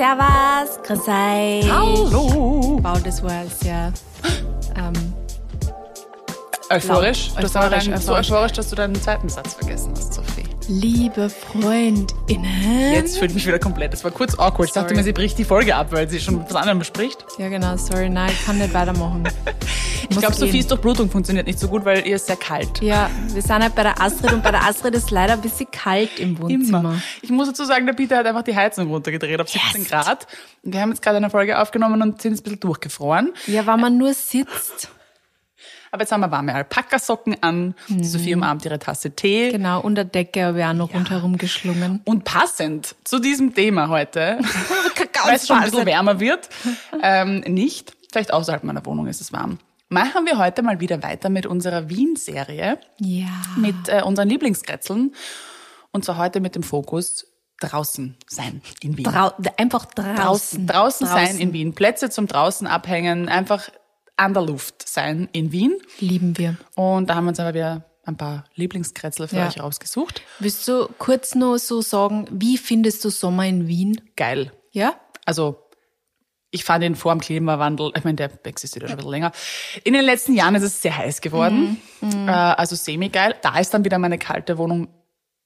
Servus, grüß euch. Hallo. Wow, das war sehr ähm, Euphorisch. Aber Euphorisch, dann so euphorisch. dass du deinen zweiten Satz vergessen hast, Sophie. liebe FreundInnen. Jetzt fühle ich mich wieder komplett. Das war kurz awkward. Ich dachte mir, sie bricht die Folge ab, weil sie schon was anderem bespricht. Ja, genau, sorry, nein, ich kann nicht weitermachen. Ich glaube, Sophies Durchblutung funktioniert nicht so gut, weil ihr ist sehr kalt. Ja, wir sind halt bei der Astrid und bei der Astrid ist leider ein bisschen kalt im Wohnzimmer. Immer. Ich muss dazu sagen, der Peter hat einfach die Heizung runtergedreht auf 17 Yes. Grad. Und wir haben jetzt gerade eine Folge aufgenommen und sind jetzt ein bisschen durchgefroren. Ja, wenn man nur sitzt. Aber jetzt haben wir warme Alpakasocken an. Die Sophie umarmt ihre Tasse Tee. Genau, unter Decke habe ich auch noch rundherum geschlungen. Und passend zu diesem Thema heute, weil es schon ein bisschen wärmer wird, ähm, nicht, vielleicht außerhalb meiner Wohnung ist es warm, machen wir heute mal wieder weiter mit unserer Wien-Serie, Ja. mit äh, unseren Lieblingskretzeln. Und zwar heute mit dem Fokus draußen sein in Wien. Drau einfach draußen. draußen, draußen sein in Wien. Plätze zum draußen abhängen, einfach an der Luft sein in Wien. Lieben wir. Und da haben wir uns aber wieder ein paar Lieblingskretzel für Ja. euch rausgesucht. Willst du kurz noch so sagen, wie findest du Sommer in Wien? Geil. Ja? also ich fand ihn vor dem Klimawandel, ich meine, der existiert ja schon ein bisschen länger. In den letzten Jahren ist es sehr heiß geworden, Mhm. Äh, also semi-geil. Da ist dann wieder meine kalte Wohnung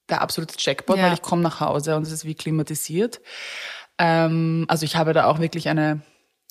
der absolute Jackpot, Ja. weil ich komme nach Hause und es ist wie klimatisiert. Ähm, also ich habe da auch wirklich eine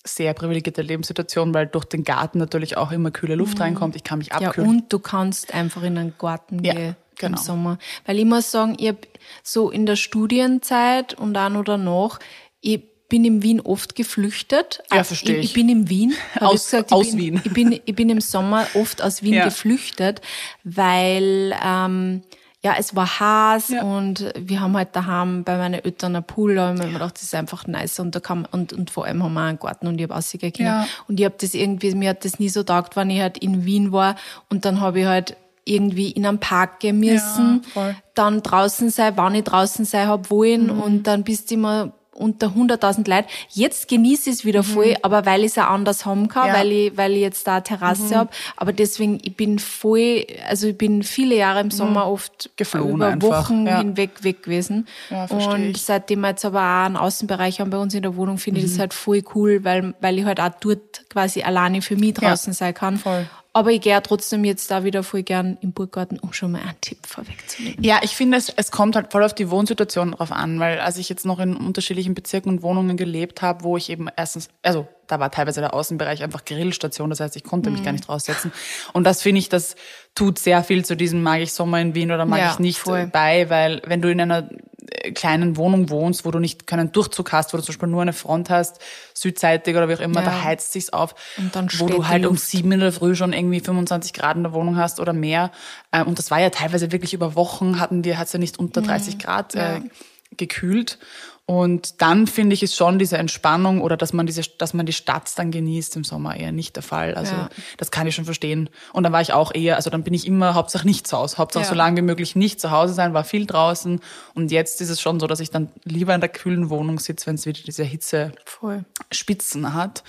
sehr privilegierte Lebenssituation, weil durch den Garten natürlich auch immer kühle Luft reinkommt. Ich kann mich Mhm. Ja, abkühlen. und du kannst einfach in einen Garten Ja, gehen genau. im Sommer. Weil ich muss sagen, ich hab so in der Studienzeit und auch noch danach, ich bin in Wien oft geflüchtet. Ja, verstehe ich. ich. Bin in Wien. Aus- ich ich aus bin, Wien. Ich bin, ich bin im Sommer oft aus Wien Ja. geflüchtet, weil ähm, ja, es war heiß Ja. und wir haben halt daheim bei meinen Eltern einen Pool, haben wir mir gedacht, das ist einfach nice und da kann und, und vor allem haben wir auch einen Garten und ich habe rausgehen können. Ja. Und ich habe das irgendwie, mir hat das nie so taugt, wenn ich halt in Wien war und dann habe ich halt irgendwie in einen Park gehen müssen, Ja, dann draußen sein, wann ich draußen sein hab wollen Mhm. und dann bist du immer unter 100.000 Leute. Jetzt genieße ich es wieder voll, aber weil ich es auch anders haben kann, Mhm. Ja. Mhm. weil ich, weil ich jetzt da eine Terrasse hab. Aber deswegen, ich bin voll, also ich bin viele Jahre im Sommer oft Mhm. Geflohen über einfach, Wochen ja. hinweg weg gewesen. Ja, und seitdem wir jetzt aber auch einen Außenbereich haben bei uns in der Wohnung, finde Mhm. ich das halt voll cool, weil, weil ich halt auch dort quasi alleine für mich draußen sein kann. voll. Aber ich gehe trotzdem jetzt da wieder voll gern im Burggarten, um schon mal einen Tipp vorwegzunehmen. Ja, ich finde, es, es kommt halt voll auf die Wohnsituation drauf an, weil als ich jetzt noch in unterschiedlichen Bezirken und Wohnungen gelebt habe, wo ich eben erstens, also da war teilweise der Außenbereich einfach Grillstation, das heißt, ich konnte mich gar nicht raussetzen. Und das finde ich, das tut sehr viel zu diesem mag ich Sommer in Wien oder mag Ja, ich nicht voll. bei, weil wenn du in einer äh, kleinen Wohnung wohnst, wo du nicht keinen Durchzug hast, wo du zum Beispiel nur eine Front hast, südseitig oder wie auch immer, Ja. da heizt sich's auf, Und dann wo du halt um sieben in der Früh schon irgendwie 25 Grad in der Wohnung hast oder mehr. Ähm, Und das war ja teilweise wirklich über Wochen, hatten wir, hat's ja nicht unter 30 Grad äh, gekühlt. Und dann finde ich ist schon diese Entspannung oder dass man diese, dass man die Stadt dann genießt im Sommer eher nicht der Fall. Also Ja. das kann ich schon verstehen. Und dann war ich auch eher, also dann bin ich immer Hauptsache nicht zu Hause. Hauptsache Ja. so lange wie möglich nicht zu Hause sein, war viel draußen. Und jetzt ist es schon so, dass ich dann lieber in der kühlen Wohnung sitze, wenn es wieder diese Hitze Voll. Spitzen hat.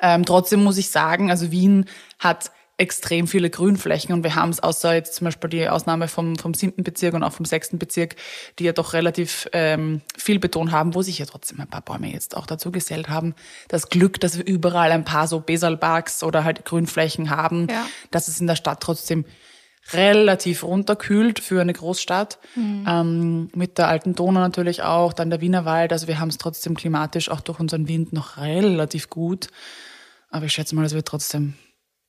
Ähm, trotzdem muss ich sagen, also Wien hat extrem viele Grünflächen und wir haben es außer jetzt zum Beispiel die Ausnahme vom, vom siebten Bezirk und auch vom sechsten Bezirk, die ja doch relativ ähm, viel Beton haben, wo sich ja trotzdem ein paar Bäume jetzt auch dazu gesellt haben. Das Glück, dass wir überall ein paar so Besalparks oder halt Grünflächen haben, Ja. dass es in der Stadt trotzdem relativ runterkühlt für eine Großstadt. Ähm, mit der alten Donau natürlich auch, dann der Wienerwald. Also wir haben es trotzdem klimatisch auch durch unseren Wind noch relativ gut. Aber ich schätze mal, es wird trotzdem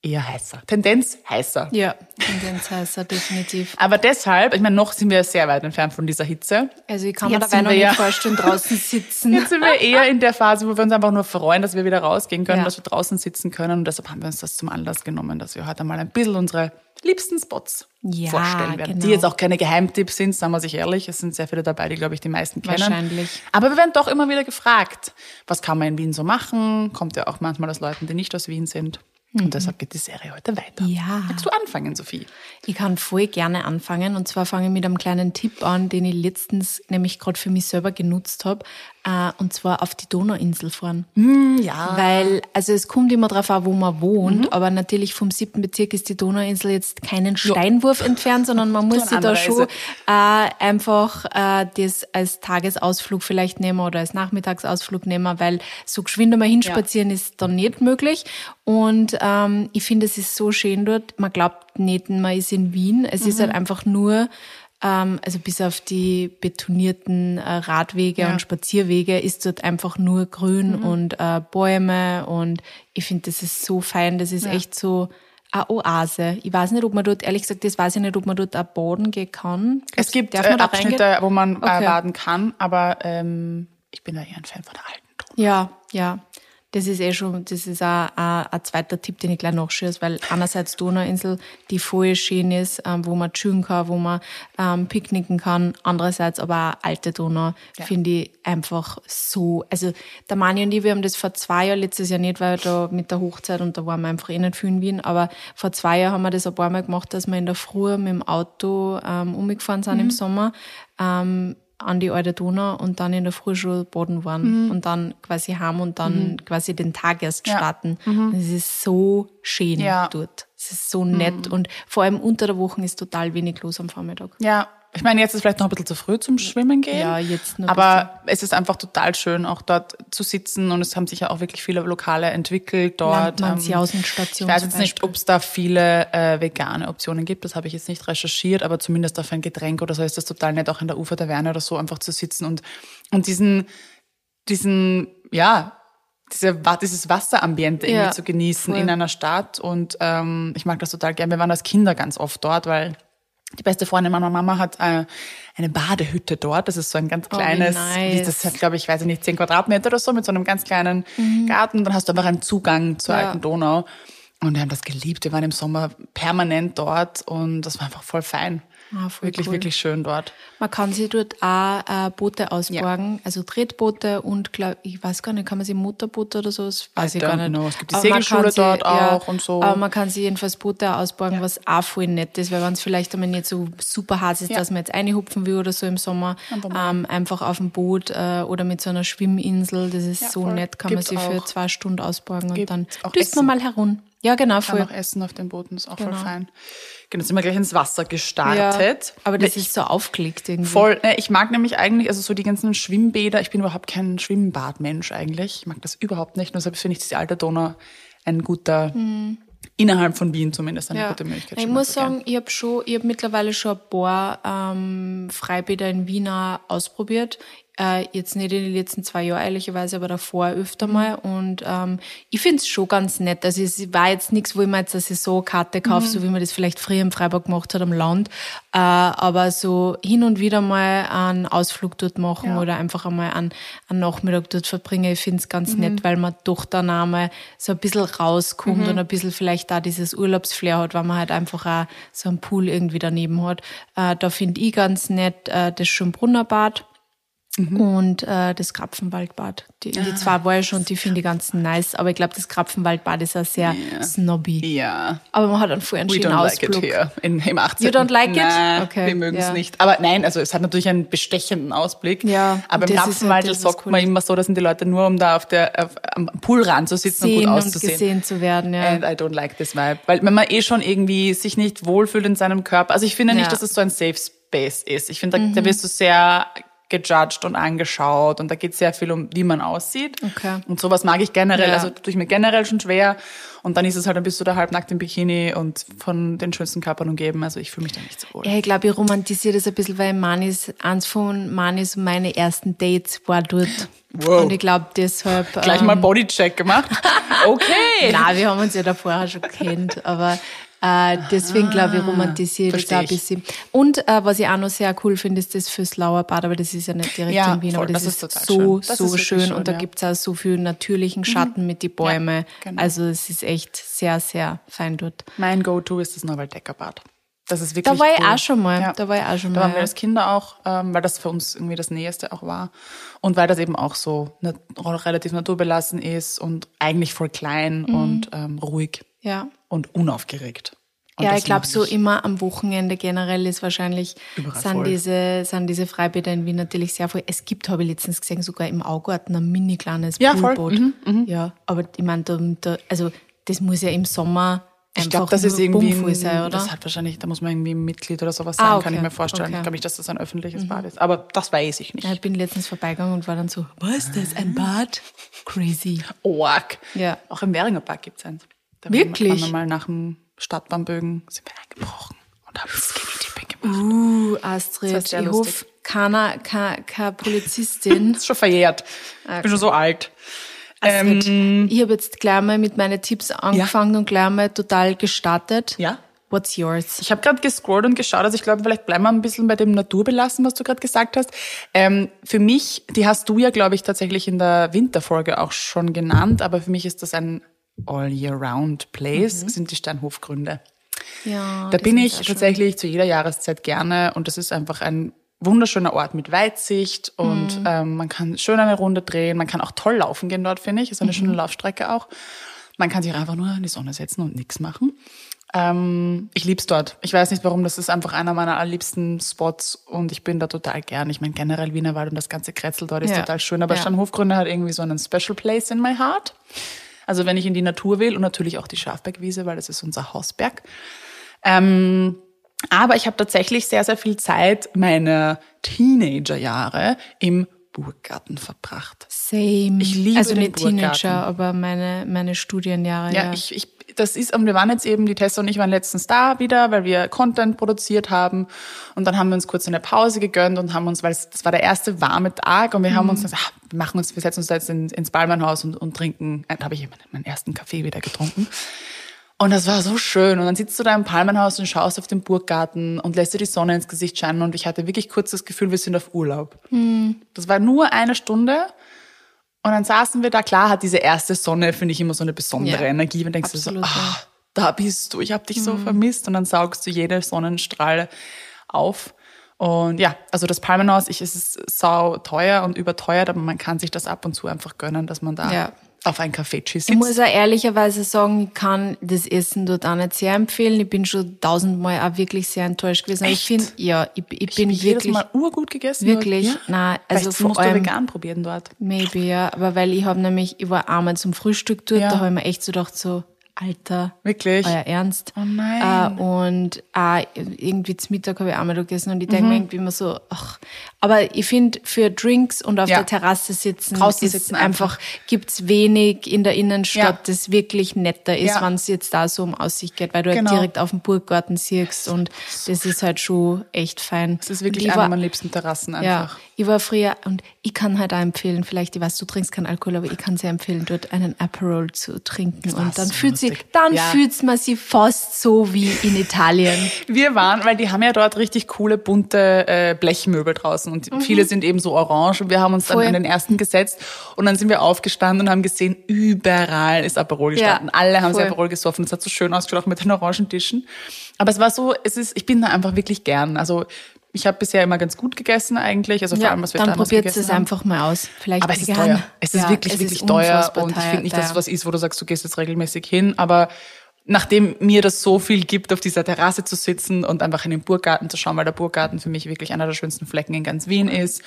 eher heißer. Tendenz heißer. Ja, Tendenz heißer, definitiv. Aber deshalb, ich meine, noch sind wir sehr weit entfernt von dieser Hitze. Also ich kann mir dabei noch wir nicht ja- vorstellen, draußen sitzen. Jetzt sind wir eher in der Phase, wo wir uns einfach nur freuen, dass wir wieder rausgehen können, Ja. dass wir draußen sitzen können. Und deshalb haben wir uns das zum Anlass genommen, dass wir heute mal ein bisschen unsere liebsten Spots Ja, vorstellen werden. genau. Die jetzt auch keine Geheimtipps sind, sagen wir sich ehrlich. Es sind sehr viele dabei, die, glaube ich, die meisten kennen. Wahrscheinlich. Aber wir werden doch immer wieder gefragt, was kann man in Wien so machen? Kommt ja auch manchmal aus Leuten, die nicht aus Wien sind. Und deshalb geht die Serie heute weiter. Mhm. Ja. Magst du anfangen, Sophie? Ich kann voll gerne anfangen und zwar fange ich mit einem kleinen Tipp an, den ich letztens nämlich gerade für mich selber genutzt habe. Äh, und zwar auf die Donauinsel fahren. Hm, ja. Weil, also es kommt immer drauf an, wo man wohnt, aber natürlich vom siebten Bezirk ist die Donauinsel jetzt keinen Steinwurf entfernt, sondern man muss sich da schon äh, einfach äh, das als Tagesausflug vielleicht nehmen oder als Nachmittagsausflug nehmen, weil so geschwind einmal hinspazieren ist dann nicht möglich. Und ähm, ich finde, es ist so schön dort. Man glaubt nicht, man ist in Wien. Es ist halt einfach nur also bis auf die betonierten äh, Radwege Ja. und Spazierwege ist dort einfach nur Grün und äh, Bäume und ich finde, das ist so fein, das ist echt so eine Oase. Ich weiß nicht, ob man dort, ehrlich gesagt, das weiß ich nicht, ob man dort auch baden gehen kann. Es gibt äh, Abschnitte, wo man Okay. äh, baden kann, aber ähm, ich bin da eher ein Fan von der alten Donau. Ja, ja. Das ist eh schon, das ist auch ein, ein zweiter Tipp, den ich gleich nachschieße, weil einerseits Donauinsel, die voll schön ist, ähm, wo man chillen kann, wo man ähm, picknicken kann, andererseits aber auch alte Donau, finde ich einfach so, also der Mani und ich, wir haben das vor zwei Jahren, letztes Jahr nicht, weil da mit der Hochzeit und da waren wir einfach eh nicht viel in Wien, aber vor zwei Jahren haben wir das ein paar Mal gemacht, dass wir in der Früh mit dem Auto ähm, umgefahren sind im Sommer, ähm, an die alte Donau und dann in der Früh schon baden waren und dann quasi heim und dann quasi den Tag erst Ja. starten. Und Es ist so schön Ja. dort. Es ist so nett und vor allem unter der Woche ist total wenig los am Vormittag. Ja, ich meine, jetzt ist vielleicht noch ein bisschen zu früh zum Schwimmen gehen. Ja, jetzt ein Aber es ist einfach total schön, auch dort zu sitzen und es haben sich ja auch wirklich viele Lokale entwickelt dort. Ähm, Landmannsjausenstation Ich weiß jetzt nicht, ob es da viele äh, vegane Optionen gibt, das habe ich jetzt nicht recherchiert, aber zumindest auf ein Getränk oder so ist das total nett, auch in der Ufertaverne oder so einfach zu sitzen und, und diesen, diesen, ja, diese, dieses Wasserambiente irgendwie Ja, zu genießen voll. in einer Stadt. Und ähm, ich mag das total gern. Wir waren als Kinder ganz oft dort, weil die beste Freundin meiner Mama hat äh, eine Badehütte dort. Das ist so ein ganz Oh, kleines, nice. wie das hat, glaube ich, weiß ich nicht, 10 Quadratmeter oder so, mit so einem ganz kleinen Garten. Und dann hast du einfach einen Zugang zur Mhm. Ja. alten Donau. Und wir haben das geliebt. Wir waren im Sommer permanent dort und das war einfach voll fein. Ah, wirklich, cool. wirklich schön dort. Man kann sich dort auch äh, Boote ausborgen, also Tretboote und glaub, ich weiß gar nicht, kann man sich Motorboote oder so, das weiß I ich gar nicht. know. Es gibt die Aber man Segelschule kann sie- dort auch und so. Aber man kann sich jedenfalls Boote ausborgen, was auch voll nett ist, weil wenn es vielleicht einmal nicht so super heiß ist, Ja. dass man jetzt reinhupfen will oder so im Sommer, ähm, einfach auf dem Boot äh, oder mit so einer Schwimminsel, das ist Ja, so voll. nett, kann man Gibt's sich für auch. zwei Stunden ausborgen und Gibt's dann auch düst man mal herum. Ja, genau, Kann voll. auch essen auf den Booten, ist auch voll Genau. fein. Genau, sind wir gleich ins Wasser Ja, gestartet. aber das Ich- ist so aufgelegt irgendwie. Voll. Ne, Ich mag nämlich eigentlich, also so die ganzen Schwimmbäder, ich bin überhaupt kein Schwimmbadmensch eigentlich. Ich mag das überhaupt nicht. Und deshalb finde ich die alte Donau ein guter, innerhalb von Wien zumindest eine gute Möglichkeit. Ich muss sagen, ich habe schon, ich habe mittlerweile schon ein paar ähm, Freibäder in Wien auch ausprobiert. Äh, jetzt nicht in den letzten zwei Jahren ehrlicherweise, aber davor öfter Mhm. mal. Und ähm, ich find's schon ganz nett. Also es war jetzt nichts, wo ich mir jetzt eine Saisonkarte kaufe, Mhm. so wie man das vielleicht früher im Freiburg gemacht hat am Land. Äh, aber so hin und wieder mal einen Ausflug dort machen Ja. oder einfach einmal einen, einen Nachmittag dort verbringen. Ich find's ganz Mhm. nett, weil man doch dann einmal so ein bisschen rauskommt und ein bisschen vielleicht da dieses Urlaubsflair hat, weil man halt einfach auch so einen Pool irgendwie daneben hat. Äh, da finde ich ganz nett äh, das Schönbrunner Bad. Und äh, das Krapfenwaldbad. Die, die zwei war ich schon, die finde ich ganz nice. Aber ich glaube, das Krapfenwaldbad ist auch sehr snobby. Ja. Aber man hat einen vorher einen We schönen don't like it Ausblick. here in, im 18. You don't like it? Nein, Okay, wir mögen es ja. nicht. Aber nein, also es hat natürlich einen bestechenden Ausblick. Ja, Aber im Krapfenwald halt sagt cool man immer so, das sind die Leute nur, um da auf der, auf, am Poolrand zu sitzen und Sehen gut und auszusehen. gesehen zu werden, ja. And I don't like this vibe. Weil wenn man eh schon irgendwie sich nicht wohlfühlt in seinem Körper, also ich finde Ja. Mhm. nicht, dass es so ein Safe Space ist. Ich finde, da, da wirst du sehr gejudged und angeschaut und da geht sehr viel um, wie man aussieht. Okay. Und sowas mag ich generell, Ja. also tue ich mir generell schon schwer. Und dann ist es halt, dann bist du da halbnackt im Bikini und von den schönsten Körpern umgeben. Also ich fühle mich da nicht so wohl. Ja, ich glaube, ich romantisiere das ein bisschen, weil Manis, eins von Manis und meine ersten Dates war dort. Wow. Und ich glaube deshalb. Gleich ähm, mal Bodycheck gemacht. Okay. Nein, wir haben uns ja davor schon kennt, aber äh, deswegen glaube ich, romantisiere ich das versteh auch ein ich. bisschen. Und äh, was ich auch noch sehr cool finde, ist das fürs Lauerbad, aber das ist ja nicht direkt Ja, in Wien, voll, aber das, das ist, ist so, schön. So schön. schön, und da ja. gibt's auch so viel natürlichen Schatten mit die Bäume. genau. Also es ist echt sehr, sehr fein dort. Mein Go-To ist das Neuwalddeckerbad. Das ist wirklich Da war ich cool. auch schon mal. Ja. Da war ich auch schon Da mal. waren wir als Kinder auch, ähm, weil das für uns irgendwie das Näheste auch war. Und weil das eben auch so nat relativ naturbelassen ist und eigentlich voll klein Mhm. und ähm, ruhig ja. und unaufgeregt. Und ja, ich glaube, so immer am Wochenende generell ist wahrscheinlich, Überall sind voll. diese, sind diese Freibäder in Wien natürlich sehr voll. Es gibt, habe ich letztens gesehen, sogar im Augarten ein mini kleines Ja, voll. Mhm, Poolboot. Ja, aber ich meine, da, da, also das muss ja im Sommer Ich glaube, das ist irgendwie, ein, oder? das hat wahrscheinlich, da muss man irgendwie ein Mitglied oder sowas sein, Ah, kann okay. ich mir vorstellen. Okay. Mhm. Ich glaube nicht, dass das ein öffentliches Bad ist, aber das weiß ich nicht. ja, ich bin letztens vorbeigegangen und war dann so, was ist das, ein Bad? Crazy. Org. Ja. Auch im Währinger Park gibt es eins. Da Wirklich? Waren wir mal nach dem Stadtbahnbögen sind wir eingebrochen und haben Skinny Dipping gemacht. Uh, Das Astrid, sehr ich lustig. hoffe, keiner, keine, keine Polizistin. Das ist schon verjährt. Ich bin schon so alt. Astrid, Ähm, ich habe jetzt gleich mal mit meinen Tipps angefangen und gleich mal total gestartet. Ja. What's yours? Ich habe gerade gescrollt und geschaut, also ich glaube, vielleicht bleiben wir ein bisschen bei dem Naturbelassen, was du gerade gesagt hast. Ähm, für mich, die hast du ja, glaube ich, tatsächlich in der Winterfolge auch schon genannt, aber für mich ist das ein All-Year-Round-Place, sind die Steinhofgründe. Ja, Da bin ich sehr schön. tatsächlich zu jeder Jahreszeit gerne und das ist einfach ein wunderschöner Ort mit Weitsicht und Mhm. ähm, man kann schön eine Runde drehen, man kann auch toll laufen gehen dort, finde ich. Ist eine Mhm. schöne Laufstrecke auch. Man kann sich einfach nur in die Sonne setzen und nichts machen. Ähm, ich lieb's dort. Ich weiß nicht warum, das ist einfach einer meiner allerliebsten Spots und ich bin da total gern. Ich meine generell Wienerwald und das ganze Kretzel dort ist Ja. total schön, aber Ja. Steinhofgründe hat irgendwie so einen Special Place in my heart. Also wenn ich in die Natur will und natürlich auch die Schafbergwiese, weil das ist unser Hausberg. Ähm, aber ich habe tatsächlich sehr, sehr viel Zeit meiner Teenagerjahre im Burggarten verbracht. Same. Ich liebe also den nicht Teenager, Burggarten. aber meine, meine Studienjahre. Ja, Ja, ich, ich, das ist, und wir waren jetzt eben, die Tessa und ich waren letztens da wieder, weil wir Content produziert haben. Und dann haben wir uns kurz eine Pause gegönnt und haben uns, weil es, das war der erste warme Tag und wir haben uns gesagt, ah, wir machen uns, wir setzen uns da jetzt in, ins Ballmannhaus und, und trinken, äh, da habe ich meinen, meinen ersten Kaffee wieder getrunken. Und das war so schön. Und dann sitzt du da im Palmenhaus und schaust auf den Burggarten und lässt dir die Sonne ins Gesicht scheinen. Und ich hatte wirklich kurz das Gefühl, wir sind auf Urlaub. Das war nur eine Stunde. Und dann saßen wir da. Klar hat diese erste Sonne, finde ich, immer so eine besondere Ja, Energie. Man denkst du so, absolut, ah, ja. da bist du, ich habe dich so vermisst. Und dann saugst du jede Sonnenstrahle auf. Und ja, also das Palmenhaus, ich, es ist sau teuer und überteuert, aber man kann sich das ab und zu einfach gönnen, dass man da Ja. Auf ein Café sitzt. Ich muss auch ehrlicherweise sagen, ich kann das Essen dort auch nicht sehr empfehlen. Ich bin schon tausendmal auch wirklich sehr enttäuscht gewesen. Aber ich Echt? finde, ja, ich, ich Ich bin jedes wirklich, Mal urgut gegessen. wirklich, Ja? nein, also Vielleicht vor musst du allem- vegan probieren dort. maybe, ja, aber weil ich habe nämlich, ich war einmal zum Frühstück dort, Ja. da habe ich mir echt so gedacht, so, Alter, Wirklich? euer Ernst. Oh nein. Äh, und auch irgendwie zum Mittag habe ich auch mal gegessen und ich Mhm. denke mir irgendwie immer so, ach, aber ich finde für Drinks und auf Ja. der Terrasse sitzen, Draußen ist sitzen einfach, gibt's wenig in der Innenstadt, Ja. das wirklich netter ist, Ja. wenn es jetzt da so um Aussicht geht, weil du Genau. halt direkt auf dem Burggarten siehst und das ist halt schon echt fein. Das ist wirklich Und ich eine war- meiner liebsten Terrassen ja, einfach. ich war früher und ich kann halt auch empfehlen, vielleicht, ich weiß, du trinkst keinen Alkohol, aber ich kann sehr empfehlen, dort einen Aperol zu trinken. Und dann so fühlt sie, dann Ja. fühlt man sie fast so wie in Italien. Wir waren, weil die haben ja dort richtig coole bunte äh, Blechmöbel draußen und viele sind eben so orange und wir haben uns dann Mhm. Voll. an den ersten gesetzt und dann sind wir aufgestanden und haben gesehen, überall ist Aperol gestanden. Ja, Alle haben voll. sich Aperol gesoffen. Es hat so schön ausgeschaut, auch mit den orangen Tischen. Aber es war so, es ist, ich bin da einfach wirklich gern. Also ich habe bisher immer ganz gut gegessen eigentlich, also vor Ja, allem, was wir dann probiert es haben. einfach mal aus. Vielleicht Aber es ist vegan. teuer. Es ist Ja, wirklich, es wirklich ist teuer. Und ich finde nicht, dass es was ist, wo du sagst, du gehst jetzt regelmäßig hin. Aber nachdem mir das so viel gibt, auf dieser Terrasse zu sitzen und einfach in den Burggarten zu schauen, weil der Burggarten für mich wirklich einer der schönsten Flecken in ganz Wien ist.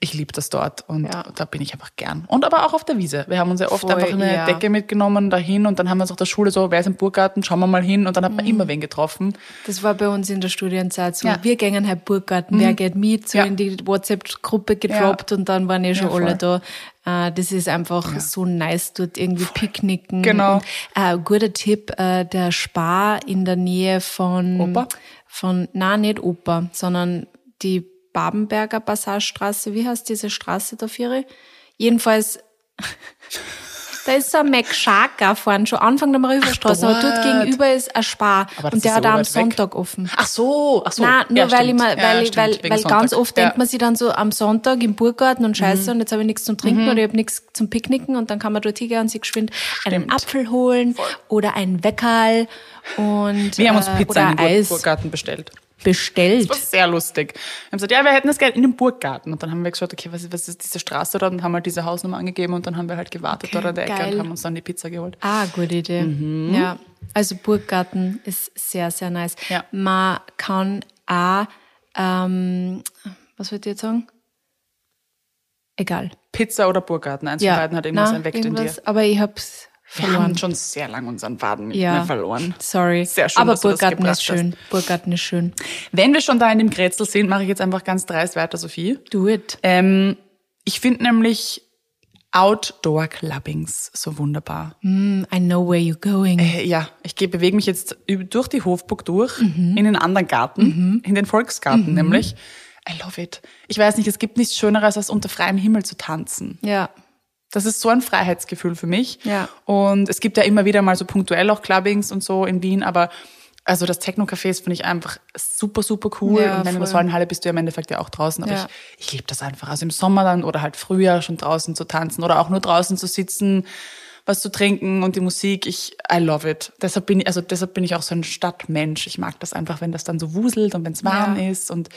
Ich liebe das dort und Ja. da bin ich einfach gern. Und aber auch auf der Wiese. Wir haben uns ja oft Voll, einfach eine ja. Decke mitgenommen dahin und dann haben wir uns auf der Schule so, wer ist im Burggarten, schauen wir mal hin und dann hat Mhm. man immer wen getroffen. Das war bei uns in der Studienzeit so. Ja. Mhm. Wir gingen halt Burggarten, wer geht mit, so in die WhatsApp-Gruppe gedroppt und dann waren eh schon Ja, alle voll. da. Äh, das ist einfach so nice, dort irgendwie picknicken. Genau. Und, äh, guter Tipp, äh, der Spar in der Nähe von, Oper? von, na nicht Oper, sondern die Babenberger Passagestraße. Wie heißt diese Straße da für? Jedenfalls, da ist so ein McSharker vorne, schon Anfang der Mariferstraße, aber dort gegenüber ist ein Spar. Und der hat so auch am weg. Sonntag offen. Ach so, ach so. Nein, nur Ja, weil ich stimmt. mal, Ja, weil, ich, stimmt, weil, wegen weil ganz Sonntag. oft Ja. Mhm. denkt man sich dann so am Sonntag im Burggarten und scheiße und jetzt habe ich nichts zum Trinken oder ich habe nichts zum Picknicken und dann kann man dort hingehen und sich geschwind einen Stimmt. Apfel holen oder einen Weckerl und Wir haben uns äh, Pizza Bur- Eis. Burggarten bestellt. Bestellt. Das war sehr lustig. Wir haben gesagt, ja, wir hätten das gerne in dem Burggarten. Und dann haben wir gesagt, okay, was ist, was ist diese Straße dort? Und haben halt diese Hausnummer angegeben und dann haben wir halt gewartet Okay, dort an der Ecke geil. und haben uns dann die Pizza geholt. Ah, gute Idee. Ja, also Burggarten ist sehr, sehr nice. Ja. Man kann auch, ähm, was wollte ich jetzt sagen? Egal. Pizza oder Burggarten, eins von beiden hat irgendwas na, entweckt in dir. irgendwas, Aber ich hab's Wir verloren. haben schon sehr lange unseren Faden nicht ja, verloren. Sorry. Sehr schön, aber Burggarten ist schön. Burggarten ist schön. Wenn wir schon da in dem Grätzl sind, mache ich jetzt einfach ganz dreist weiter, Sophie. Do it. Ähm, ich finde nämlich Outdoor-Clubbings so wunderbar. Mm, I know where you're going. Äh, Ja, ich bewege mich jetzt durch die Hofburg durch, in den anderen Garten, in den Volksgarten nämlich. I love it. Ich weiß nicht, es gibt nichts Schöneres, als unter freiem Himmel zu tanzen. Ja. Das ist so ein Freiheitsgefühl für mich. Ja. Und es gibt ja immer wieder mal so punktuell auch Clubbings und so in Wien, aber also das Techno-Cafés finde ich einfach super, super cool. Ja, und wenn du in der voll. Säulenhalle bist du ja im Endeffekt ja auch draußen. Aber Ja. ich, ich liebe das einfach. Also im Sommer dann oder halt früher schon draußen zu tanzen oder auch nur draußen zu sitzen, was zu trinken und die Musik. Ich, I love it. Deshalb bin ich, also deshalb bin ich auch so ein Stadtmensch. Ich mag das einfach, wenn das dann so wuselt und wenn es warm Ja. ist und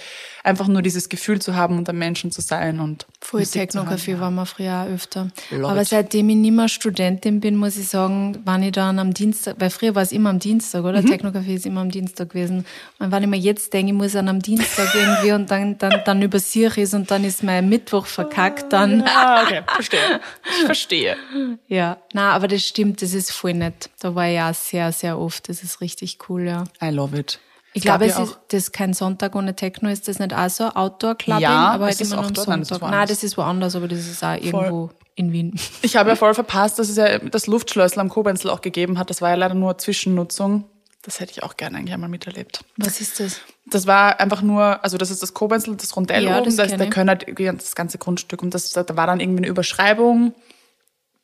einfach nur dieses Gefühl zu haben, unter Menschen zu sein und Voll. Techno-Café waren wir früher auch öfter. Love Aber it. seitdem ich nicht mehr Studentin bin, muss ich sagen, wann ich dann am Dienstag, weil früher war es immer am Dienstag, oder? Mhm. Techno-Café ist immer am Dienstag gewesen. Und wenn ich mir jetzt denke, ich muss dann am Dienstag irgendwie und dann, dann, dann übersehe ich es und dann ist mein Mittwoch verkackt, dann, Ah, okay, verstehe. Ich verstehe. ja. Na, aber das stimmt, das ist voll nett. Da war ich auch sehr, sehr oft. Das ist richtig cool, ja. I love it. Ich glaube, ja es ist das ist kein Sonntag ohne Techno, ist das nicht auch so Outdoor-Clubbing? Ja, aber ist halt das immer auch dort? Nein, das ist Sonntag. woanders. Nein, das ist woanders, aber das ist auch irgendwo in Wien. Ich habe ja voll verpasst, dass es ja das Luftschlössl am Kobenzl auch gegeben hat. Das war ja leider nur Zwischennutzung. Das hätte ich auch gerne eigentlich einmal miterlebt. Was ist das? Das war einfach nur, also das ist das Kobenzl, das Rondell Ja, oben, das da ist der ich. Kölner, das ganze Grundstück und das, da war dann irgendwie eine Überschreibung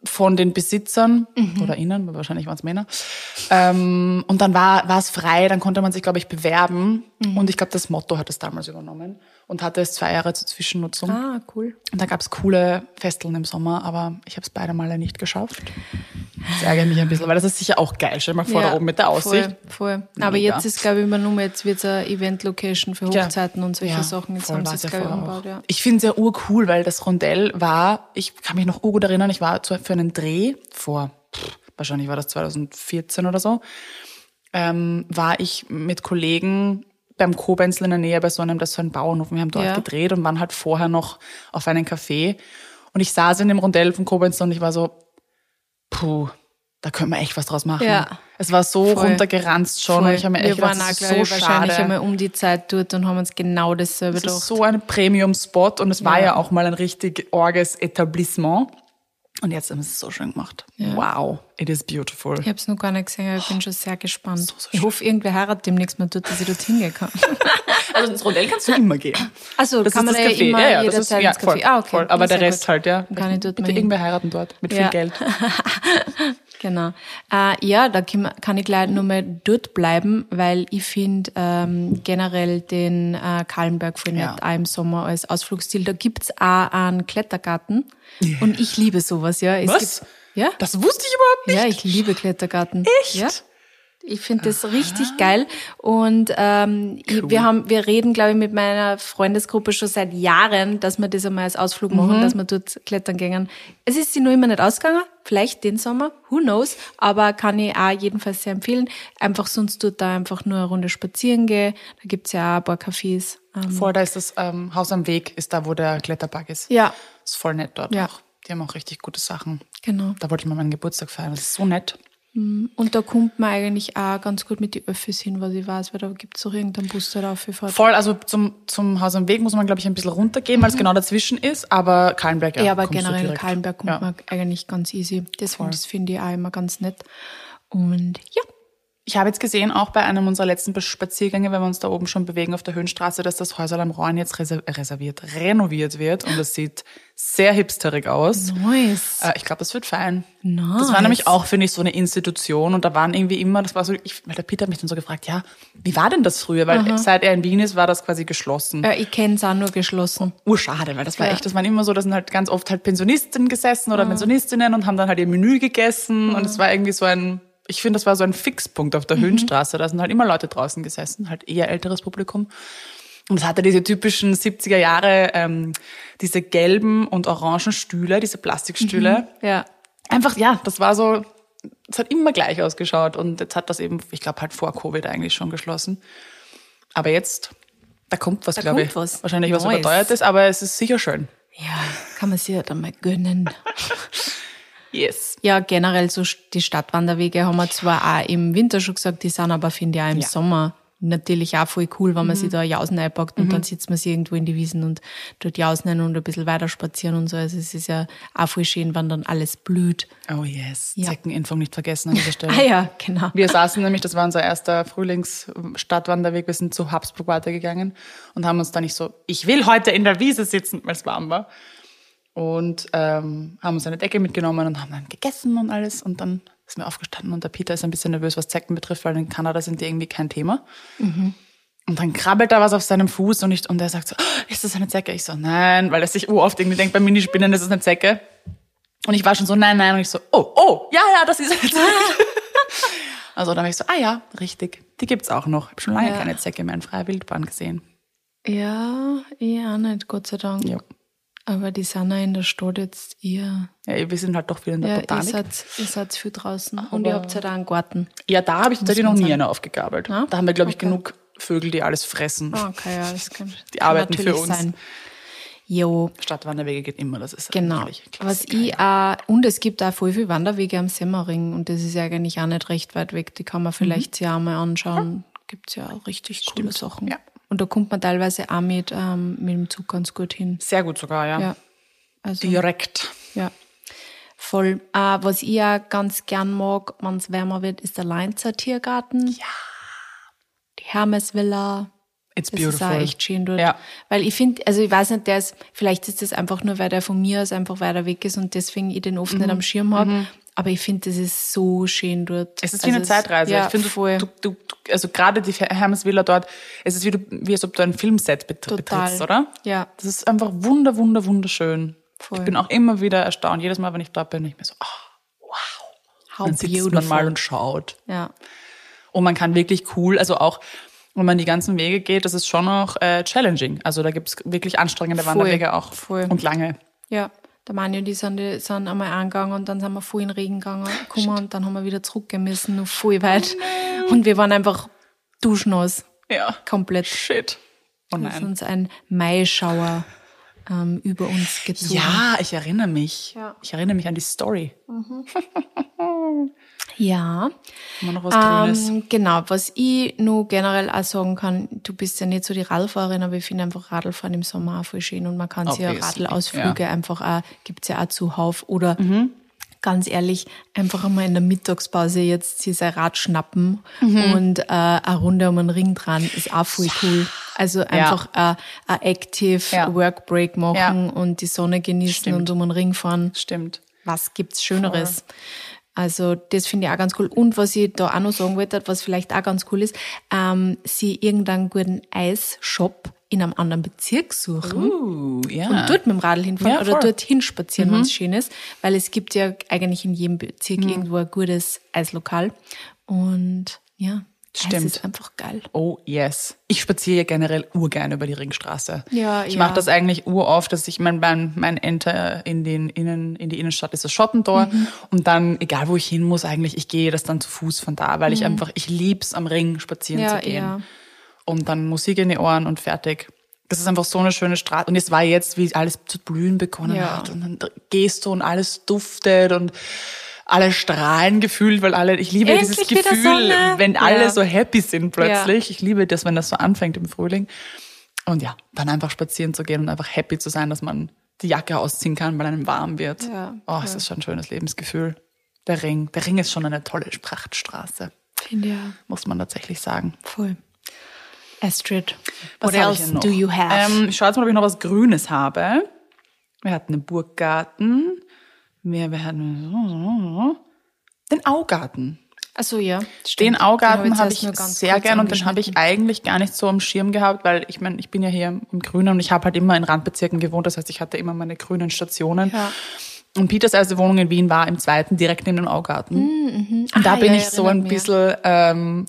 von den Besitzern Mhm. oder innen, wahrscheinlich waren es Männer. Ähm, und dann war, war es frei, dann konnte man sich, glaube ich, bewerben. Mhm. Und ich glaube, das Motto hat es damals übernommen und hatte es zwei Jahre zur Zwischennutzung. Ah, cool. Und da gab's coole Festeln im Sommer, aber ich habe es beide Male nicht geschafft. Das ärgert mich ein bisschen, weil das ist sicher auch geil. Stell mal vor, da oben mit der Aussicht. Voll, voll. Aber Mega. jetzt ist, glaube ich, übernommen, jetzt wird es eine Event-Location für Ja. Hochzeiten und solche Ja, Sachen. Jetzt voll haben sie es, ja glaube ich, umgebaut, ja. Ich finde es ja urcool, weil das Rondell war, ich kann mich noch urgut erinnern, ich war für einen Dreh vor, wahrscheinlich war das 2014 oder so, ähm, war ich mit Kollegen beim Kobenzl in der Nähe bei so einem, das ist so ein Bauernhof. Wir haben dort Ja. gedreht und waren halt vorher noch auf einem Café. Und ich saß in dem Rondell vom Kobenzl und ich war so, puh, da können wir echt was draus machen. Ja. Es war so Voll. runtergeranzt schon. Und Voll. ich habe mir Wir echt gedacht, waren das ist so ich, wahrscheinlich schade. einmal um die Zeit dort und haben uns genau dasselbe Es gedacht. ist so ein Premium-Spot und es war Ja. ja auch mal ein richtig orges Etablissement. Und jetzt haben sie es so schön gemacht. Wow, it is beautiful. Ich habe es noch gar nicht gesehen, aber ich bin schon sehr gespannt. so ich schön. hoffe, irgendwer heiratet demnächst mal dort, dass ich dort hingehen kann. Also ins Rondell kannst du immer gehen. Also Das kann ist man das ja Café. immer ja, ja, das jederzeit ist, ja, ins Café. voll, ah, okay. voll. Aber der Rest gut. halt, ja. Kann ich dort Bitte irgendwer heiraten dort mit Ja. viel Geld. Genau. Äh, ja, da kann ich gleich nur mal dort bleiben, weil ich finde ähm, generell den äh, Kahlenberg voll Ja. auch im Sommer als Ausflugsziel. Da gibt's auch einen Klettergarten und ich liebe sowas, ja. Es Was? Gibt, ja? Das wusste ich überhaupt nicht. Ja, ich liebe Klettergarten. Echt? Ja. Ich finde das richtig geil. Und ähm, ich, wir haben, wir reden, glaube ich, mit meiner Freundesgruppe schon seit Jahren, dass wir das einmal als Ausflug machen, dass wir dort klettern gehen. Es ist sie nur immer nicht ausgegangen, vielleicht den Sommer, who knows, aber kann ich auch jedenfalls sehr empfehlen. Einfach sonst dort da einfach nur eine Runde spazieren gehen. Da gibt's ja auch ein paar Cafés. Ähm, Vor, da ist das ähm, Haus am Weg, ist da, wo der Kletterpark ist. ja, Ist voll nett dort Ja. auch. Die haben auch richtig gute Sachen. genau. Da wollte ich mal meinen Geburtstag feiern. Das ist so nett. Und da kommt man eigentlich auch ganz gut mit die Öffis hin, was ich weiß, weil da gibt's auch irgendeinen Bus, der da auffährt. Voll, also zum, zum Haus am Weg muss man, glaube ich, ein bisschen runtergehen, weil es genau dazwischen ist, aber Kahlenberg, ja. Ja, aber generell direkt. Kahlenberg kommt Ja. man eigentlich ganz easy. Deswegen, das finde ich auch immer ganz nett. Und ja, Ich habe jetzt gesehen, auch bei einem unserer letzten Spaziergänge, wenn wir uns da oben schon bewegen auf der Höhenstraße, dass das Häuserl am Rhein jetzt reser- reserviert, renoviert wird und es sieht sehr hipsterig aus. nice. Äh, ich glaube, das wird fein. Nice. Das war nämlich auch, finde ich, so eine Institution und da waren irgendwie immer, das war so, ich, weil der Peter hat mich dann so gefragt, ja, wie war denn das früher? Weil seit er in Wien ist, war das quasi geschlossen. Äh, ich kenne es auch nur geschlossen. urschade, weil das war Ja. echt, das waren immer so, das sind halt ganz oft halt Pensionisten gesessen oder Pensionistinnen und haben dann halt ihr Menü gegessen und es war irgendwie so ein ich finde, das war so ein Fixpunkt auf der Höhenstraße. Da sind halt immer Leute draußen gesessen, halt eher älteres Publikum. Und es hatte diese typischen 70er Jahre, ähm, diese gelben und orangen Stühle, diese Plastikstühle. Ja. Einfach, ja, das war so, es hat immer gleich ausgeschaut. Und jetzt hat das eben, ich glaube, halt vor Covid eigentlich schon geschlossen. Aber jetzt, da kommt was, glaube ich. was. Wahrscheinlich was Neues. überteuertes, aber es ist sicher schön. Ja, kann man sich ja dann mal gönnen. Yes. Ja, generell so die Stadtwanderwege haben wir zwar auch im Winter schon gesagt, die sind aber, finde ich, auch im Ja. Sommer natürlich auch voll cool, wenn man sich da Jausen einpackt und dann sitzt man sich irgendwo in die Wiesen und dort Jausen und ein bisschen weiter spazieren und so. Also es ist ja auch voll schön, wenn dann alles blüht. Oh yes. Ja. Zeckenimpfung nicht vergessen an dieser Stelle. Ah ja, genau. Wir saßen nämlich, das war unser erster Frühlingsstadtwanderweg, wir sind zu Habsburg weitergegangen und haben uns da nicht so, ich will heute in der Wiese sitzen, weil es warm war. Und ähm, haben uns eine Decke mitgenommen und haben dann gegessen und alles. Und dann sind wir aufgestanden und der Peter ist ein bisschen nervös, was Zecken betrifft, weil in Kanada sind die irgendwie kein Thema. Und dann krabbelt da was auf seinem Fuß und, ich, und er sagt so, "Oh, ist das eine Zecke? Ich so, nein, weil er sich oft irgendwie denkt, bei Minispinnen ist es eine Zecke. Und ich war schon so, nein, nein. Und ich so, oh, oh, ja, ja, das ist eine Zecke. also dann war ich so, ah ja, richtig, die gibt's auch noch. Ich habe schon lange Ja. keine Zecke mehr in freier Wildbahn gesehen. Ja, auch nicht, Gott sei Dank. Ja. Aber die sind auch in der Stadt jetzt eher. ja, wir sind halt doch wieder in der Ja, ihr Botanik. seid, ihr seid viel draußen. und ihr habt ja da einen Garten. Ja, da habe ich tatsächlich noch nie sagen. eine aufgegabelt. Ja? Da haben wir, glaube ich, Okay. genug Vögel, die alles fressen. Ah, Okay, ja, das kann, Die kann arbeiten für uns. sein. Jo, Stadtwanderwege geht immer, das ist Genau. Was ich auch, und es gibt auch voll viele Wanderwege am Semmering und das ist ja eigentlich auch nicht recht weit weg. Die kann man vielleicht sich auch mal anschauen. Gibt's ja auch richtig coole Sachen. Ja. Und da kommt man teilweise auch mit, ähm, mit dem Zug ganz gut hin. Sehr gut sogar, ja. Ja. Also, Direkt. ja. Voll. Äh, was ich auch ganz gern mag, wenn es wärmer wird, ist der Leinzer Tiergarten. Ja. Die Hermesvilla. It's Das beautiful. ist auch echt schön dort. Ja. Weil ich finde, also ich weiß nicht, der ist, vielleicht ist das einfach nur, weil der von mir aus einfach weiter weg ist und deswegen ich den oft nicht am Schirm habe. Aber ich finde, das ist so schön dort. Es ist wie Also eine Zeitreise. Ja, ich finde, voll. du, du, du, also gerade die Hermesvilla dort, es ist wie, du, wie als ob du ein Filmset bet Total. betrittst, oder? Ja. Das ist einfach wunder, wunder, wunderschön. Voll. Ich bin auch immer wieder erstaunt. Jedes Mal, wenn ich dort bin, ich mir so, oh, How dann sitzt beautiful. man mal und schaut. ja. Und man kann wirklich cool, also auch wenn man die ganzen Wege geht, das ist schon auch äh, challenging. Also da gibt's wirklich anstrengende Voll, Wanderwege auch voll. und lange. Ja. Der Manu, die sind, die sind einmal angegangen und dann sind wir voll in den Regen gegangen, gekommen und dann haben wir wieder zurückgehen müssen, noch voll weit. Und wir waren einfach duschnass. Ja. Komplett. Shit. Oh Da ist nein. uns ein Maischauer ähm, über uns gezogen. Ja, ich erinnere mich. Ja. Ich erinnere mich an die Story. Ja. Immer noch was Grünes. Ähm, genau, was ich nur generell auch sagen kann, du bist ja nicht so die Radfahrerin, aber ich finde einfach Radlfahren im Sommer auch voll schön und man kann sich ja Radlausflüge ja. einfach auch, gibt's ja auch zuhauf oder Mhm. ganz ehrlich, einfach einmal in der Mittagspause jetzt sich sein Rad schnappen Mhm. und äh, eine Runde um den Ring dran ist auch voll cool. Also einfach äh, ein Active Ja. Work Break machen Ja. und die Sonne genießen Stimmt. und um den Ring fahren Stimmt. was gibt's Schöneres? Also das finde ich auch ganz cool. Und was ich da auch noch sagen wollte, was vielleicht auch ganz cool ist, ähm, sie irgendeinen guten Eisshop in einem anderen Bezirk suchen Uh, ja. und dort mit dem Radl hinfahren Ja, oder voll. Mhm. dorthin spazieren, wenn es schön ist. Weil es gibt ja eigentlich in jedem Bezirk irgendwo ein gutes Eislokal. Und ja, Stimmt. Eis ist einfach geil. Oh yes. Ich spaziere ja generell urgern über die Ringstraße. Ja, ich ja. mache das eigentlich uroft, dass ich mein, mein, mein Enter in den Innen, in die Innenstadt ist das Schottentor Mhm. und dann, egal wo ich hin muss, eigentlich, ich gehe das dann zu Fuß von da, weil ich einfach, ich lieb's am Ring spazieren Mhm. Ja, zu gehen. ja. Und dann Musik in die Ohren und fertig. Das ist einfach so eine schöne Straße. Und es war jetzt, wie alles zu blühen begonnen Ja. hat. Und dann gehst du und alles duftet und alle strahlen gefühlt, weil alle, ich liebe Endlich dieses Gefühl, wenn Ja. alle so happy sind plötzlich. Ich liebe das, wenn das so anfängt im Frühling. Und ja, dann einfach spazieren zu gehen und einfach happy zu sein, dass man die Jacke ausziehen kann, weil einem warm wird. Ja, oh, es ist schon ein schönes Lebensgefühl. Der Ring. Der Ring ist schon eine tolle Prachtstraße, Finde ja muss man tatsächlich sagen. voll. Astrid, Was what else do you have? Ähm, ich schaue jetzt mal, ob ich noch was Grünes habe. Wir hatten einen Burggarten. Wir, wir hatten den Augarten. Achso, ja. Den stimmt. Augarten Den habe jetzt ich sehr gern und den habe ich eigentlich gar nicht so am Schirm gehabt, weil ich meine, ich bin ja hier im Grünen und ich habe halt immer in Randbezirken gewohnt, das heißt, ich hatte immer meine grünen Stationen. Ja. Und Peters erste Wohnung in Wien war im zweiten, direkt neben dem Augarten. Und da Ah, bin ja, ich so ein bisschen, ähm,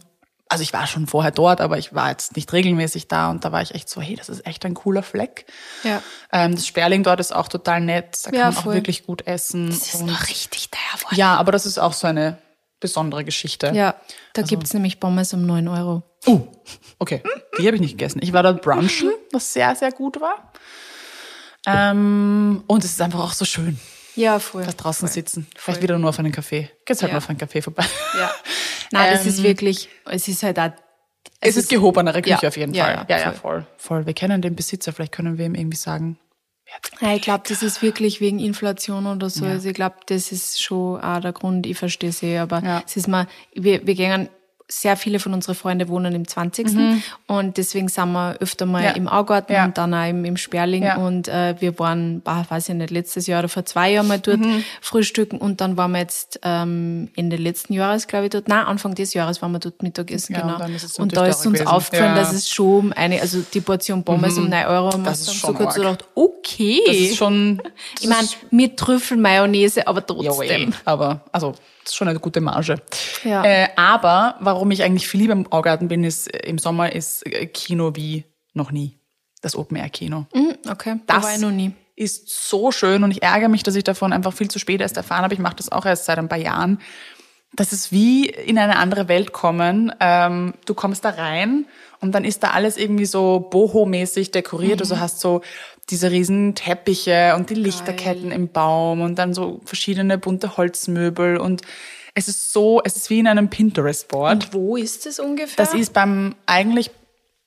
also ich war schon vorher dort, aber ich war jetzt nicht regelmäßig da und da war ich echt so, hey, das ist echt ein cooler Fleck. Ja. Ähm, das Sperling dort ist auch total nett, da kann Ja, man auch wirklich gut essen. Das ist und- noch richtig teuer ja, aber das ist auch so eine besondere Geschichte. Ja, da gibt's nämlich Pommes um 9 Euro. Uh, okay. Die habe ich nicht gegessen. Ich war dort brunchen, was sehr, sehr gut war. Ähm, und es ist einfach auch so schön, Ja, voll. da draußen sitzen. Vielleicht wieder nur auf einen Kaffee. Geht's halt Ja. nur auf einen Kaffee vorbei. Ja. Nein, das Ähm, ist wirklich, es ist halt auch, Es, ist gehobenere Küche Ja, auf jeden ja, Fall. ja, Ja, voll. voll. Voll. Wir kennen den Besitzer, vielleicht können wir ihm irgendwie sagen. Ja, ich glaube, das ist wirklich wegen Inflation oder so. Also ich glaube, das ist schon auch der Grund. Ich verstehe es eh, aber es ist mal, wir, wir gehen, sehr viele von unseren Freunden wohnen im 20. Und deswegen sind wir öfter mal Mhm. Ja. im Augarten Ja. und dann auch im, im Sperling. Ja. Und äh, wir waren, bah, weiß ich nicht, letztes Jahr oder vor zwei Jahren mal dort Mhm. frühstücken und dann waren wir jetzt ähm, Ende letzten Jahres, glaube ich, dort. Nein, Anfang des Jahres waren wir dort Mittagessen, Ja, genau. und und da ist uns gewesen. aufgefallen, Ja. dass es schon eine, also die Portion Pommes um 9 Euro, und wir Das haben schon so kurz gedacht, okay. Das ist schon. Ich meine, mit Trüffelmayonnaise, aber Ja, trotzdem. eh. aber also das ist schon eine gute Marge. Ja. Äh, aber warum ich eigentlich viel lieber im Augarten bin, ist äh, im Sommer ist äh, Kino wie noch nie. Das Open Air Kino. Mhm, okay, da Das war ich noch nie. ist so schön und ich ärgere mich, dass ich davon einfach viel zu spät erst erfahren habe. Ich mache das auch erst seit ein paar Jahren. Das ist wie in eine andere Welt kommen. Ähm, du kommst da rein und dann ist da alles irgendwie so boho-mäßig dekoriert. Also hast so diese riesen Teppiche und die Lichterketten im Baum und dann so verschiedene bunte Holzmöbel und es ist so, es ist wie in einem Pinterest-Board. Wo ist es ungefähr? Das ist beim eigentlich,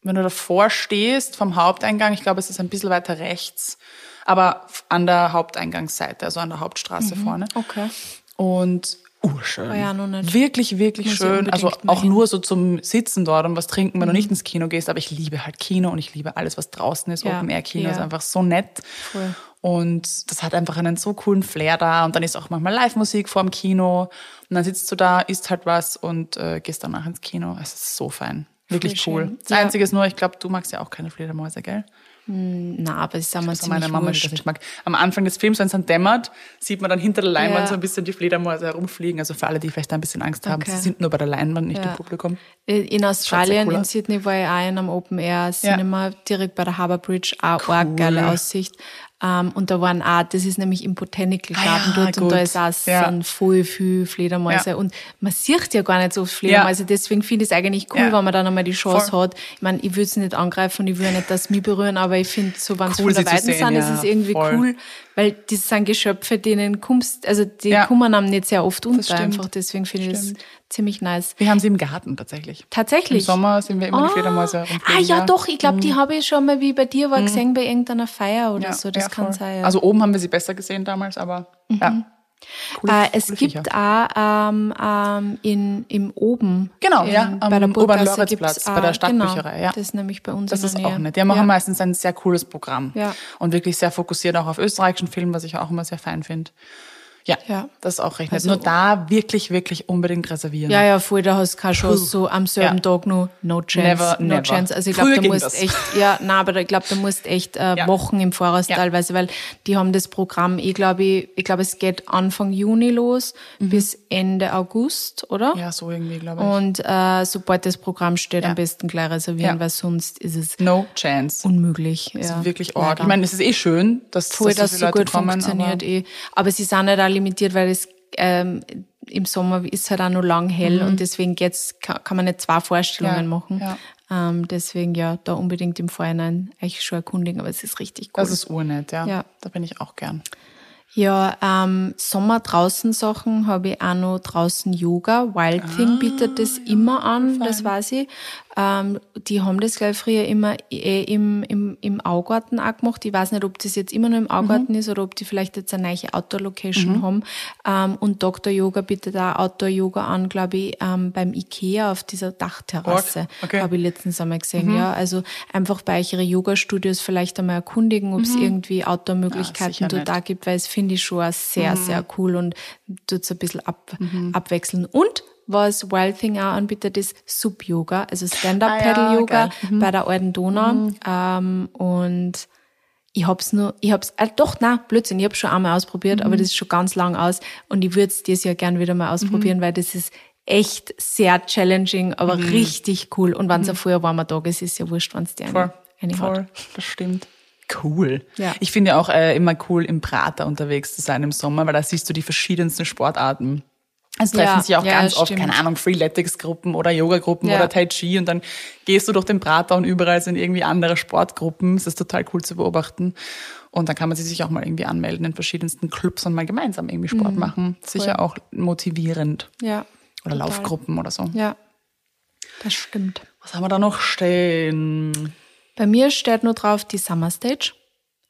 wenn du davor stehst, vom Haupteingang, ich glaube, es ist ein bisschen weiter rechts, aber an der Haupteingangsseite, also an der Hauptstraße vorne. Okay. Und urschön. War ja noch nicht. Wirklich, wirklich Muss schön. Also auch hin. Mhm. nur so zum Sitzen dort und was trinken, wenn du nicht ins Kino gehst. Aber ich liebe halt Kino und ich liebe alles, was draußen ist. Ja, Open Air Kino ja. ist einfach so nett. Voll. Und das hat einfach einen so coolen Flair da. Und dann ist auch manchmal Live-Musik vorm Kino. Und dann sitzt du da, isst halt was und äh, gehst danach ins Kino. Es ist so fein. Wirklich Voll cool. schön. Das Ja. Einzige ist nur, ich glaube, du magst ja auch keine Fledermäuse, gell? Na, aber es ist einmal Das war meine ziemlich Mama, wurscht. mag. Am Anfang des Films, wenn es dann dämmert, sieht man dann hinter der Leinwand Ja. so ein bisschen die Fledermäuse herumfliegen. Also für alle, die vielleicht ein bisschen Angst haben, Okay. sie sind nur bei der Leinwand, nicht Ja. im Publikum. In Australien, cool in. Sydney war ich auch in einem Open Air Cinema, direkt bei der Harbour Bridge, auch eine geile Aussicht. Ähm, und da waren auch, das ist nämlich im Botanical Ah Garden ja, dort und gut. da ist auch Ja. sind voll viel Fledermäuse Ja. und man sieht ja gar nicht so oft Fledermäuse, deswegen finde ich es eigentlich cool, wenn man dann einmal die Chance Voll. hat. Ich meine, ich würde sie nicht angreifen und ich will nicht, dass sie mich berühren, aber ich finde, so wenn sie Cool, von der Weiten sind, ist es irgendwie voll. cool, weil das sind Geschöpfe, denen kommst, also die Ja. kommen einem nicht sehr oft unter einfach, deswegen finde ich das ziemlich nice. Wir haben sie im Garten tatsächlich. Tatsächlich. Im Sommer sind wir immer die Fledermäuse Ah, ja, doch, ich glaube, die habe ich schon mal wie bei dir war gesehen bei irgendeiner Feier oder Mhm. Ja, so. Das ja, kann voll. sein. Mhm. Also oben haben wir sie besser gesehen damals, aber ja. Coole, äh, es coole gibt Viecher. auch ähm, ähm, in, im Oben. Genau, in, ja, am bei der Oberloritzplatz, bei der auch- Stadtbücherei, Genau, ja. Das ist nämlich bei uns Das in ist auch nett. Die machen ja. meistens ein sehr cooles Programm. Ja. Und wirklich sehr fokussiert auch auf österreichischen Filmen, was ich auch immer sehr fein finde. Ja, Ja. das ist auch recht nett. Also- Nur da wirklich, wirklich unbedingt reservieren. Ja, ja, voll, da hast du keine Chance, so am selben Ja. Tag noch, no chance, Never, no never. chance. Also ich glaube, da musst das. echt, ja, na, aber ich glaube, da musst echt äh, Ja. Wochen im Voraus Ja. teilweise, weil die haben das Programm, ich glaube, ich, ich glaube, es geht Anfang Juni los bis Ende August, oder? Mhm. Ja, so irgendwie, glaube ich. Und äh, sobald das Programm steht, am besten gleich reservieren, weil sonst ist es no chance. unmöglich. Ja. ist wirklich arg. Ich meine, es ist eh schön, dass, Voll, dass dass so so gut kommen. funktioniert aber eh. Aber sie sind nicht auch limitiert, weil es ähm, im Sommer ist halt auch noch lang hell und deswegen geht's, kann, kann man nicht zwei Vorstellungen Mhm. Ja, machen. ja. Ähm, deswegen ja, da unbedingt im Vorhinein eigentlich schon erkundigen, aber es ist richtig cool. Das ist urnett, ja. Ja. Da bin ich auch gern. Ja, ähm, Sommer draußen Sachen habe ich auch noch draußen Yoga. Wild Thing bietet das immer an, das weiß ich. Ähm, die haben das gleich früher immer eh im, im, im Augarten auch gemacht. Ich weiß nicht, ob das jetzt immer noch im Augarten ist oder ob die vielleicht jetzt eine neue Outdoor-Location haben. Ähm, und Dr. Yoga bietet auch Outdoor-Yoga an, glaube ich, ähm, beim Ikea auf dieser Dachterrasse. Okay. Habe ich letztens einmal gesehen, ja. Also einfach bei euch ihre Yoga-Studios vielleicht einmal erkundigen, ob es irgendwie Ja, Outdoor-Möglichkeiten sicher dort da gibt, weil es finde ich schon auch sehr, Mhm. sehr cool und tut's ein bisschen ab, abwechseln. Und was Wild Thing auch anbietet, ist Sub-Yoga, also Ah ja. Mhm. bei der Alten Donau. Ähm, und ich hab's nur, ich hab's, äh, doch, na, Blödsinn, ich hab's schon einmal ausprobiert, aber das ist schon ganz lang aus und ich würde es dieses Jahr gern wieder mal ausprobieren, weil das ist echt sehr challenging, aber richtig cool. Und wenn es ein vorher warmer Tag ist, ist ja wurscht, wenn es dir eine, eine hat. Voll, das stimmt. Cool. Ja. Ich finde ja auch äh, immer cool, im Prater unterwegs zu sein im Sommer, weil da siehst du die verschiedensten Sportarten. Es treffen Ja, sich auch ja, ganz oft, stimmt. keine Ahnung, Freeletics-Gruppen oder Yoga-Gruppen Ja. oder Tai Chi und dann gehst du durch den Prater und überall sind irgendwie andere Sportgruppen. Es ist total cool zu beobachten. Und dann kann man sich auch mal irgendwie anmelden in verschiedensten Clubs und mal gemeinsam irgendwie Sport Mhm. machen. Sicher auch motivierend. Ja. Oder Total. Laufgruppen oder so. Ja. Das stimmt. Was haben wir da noch stehen? Bei mir steht nur drauf die Summer Stage.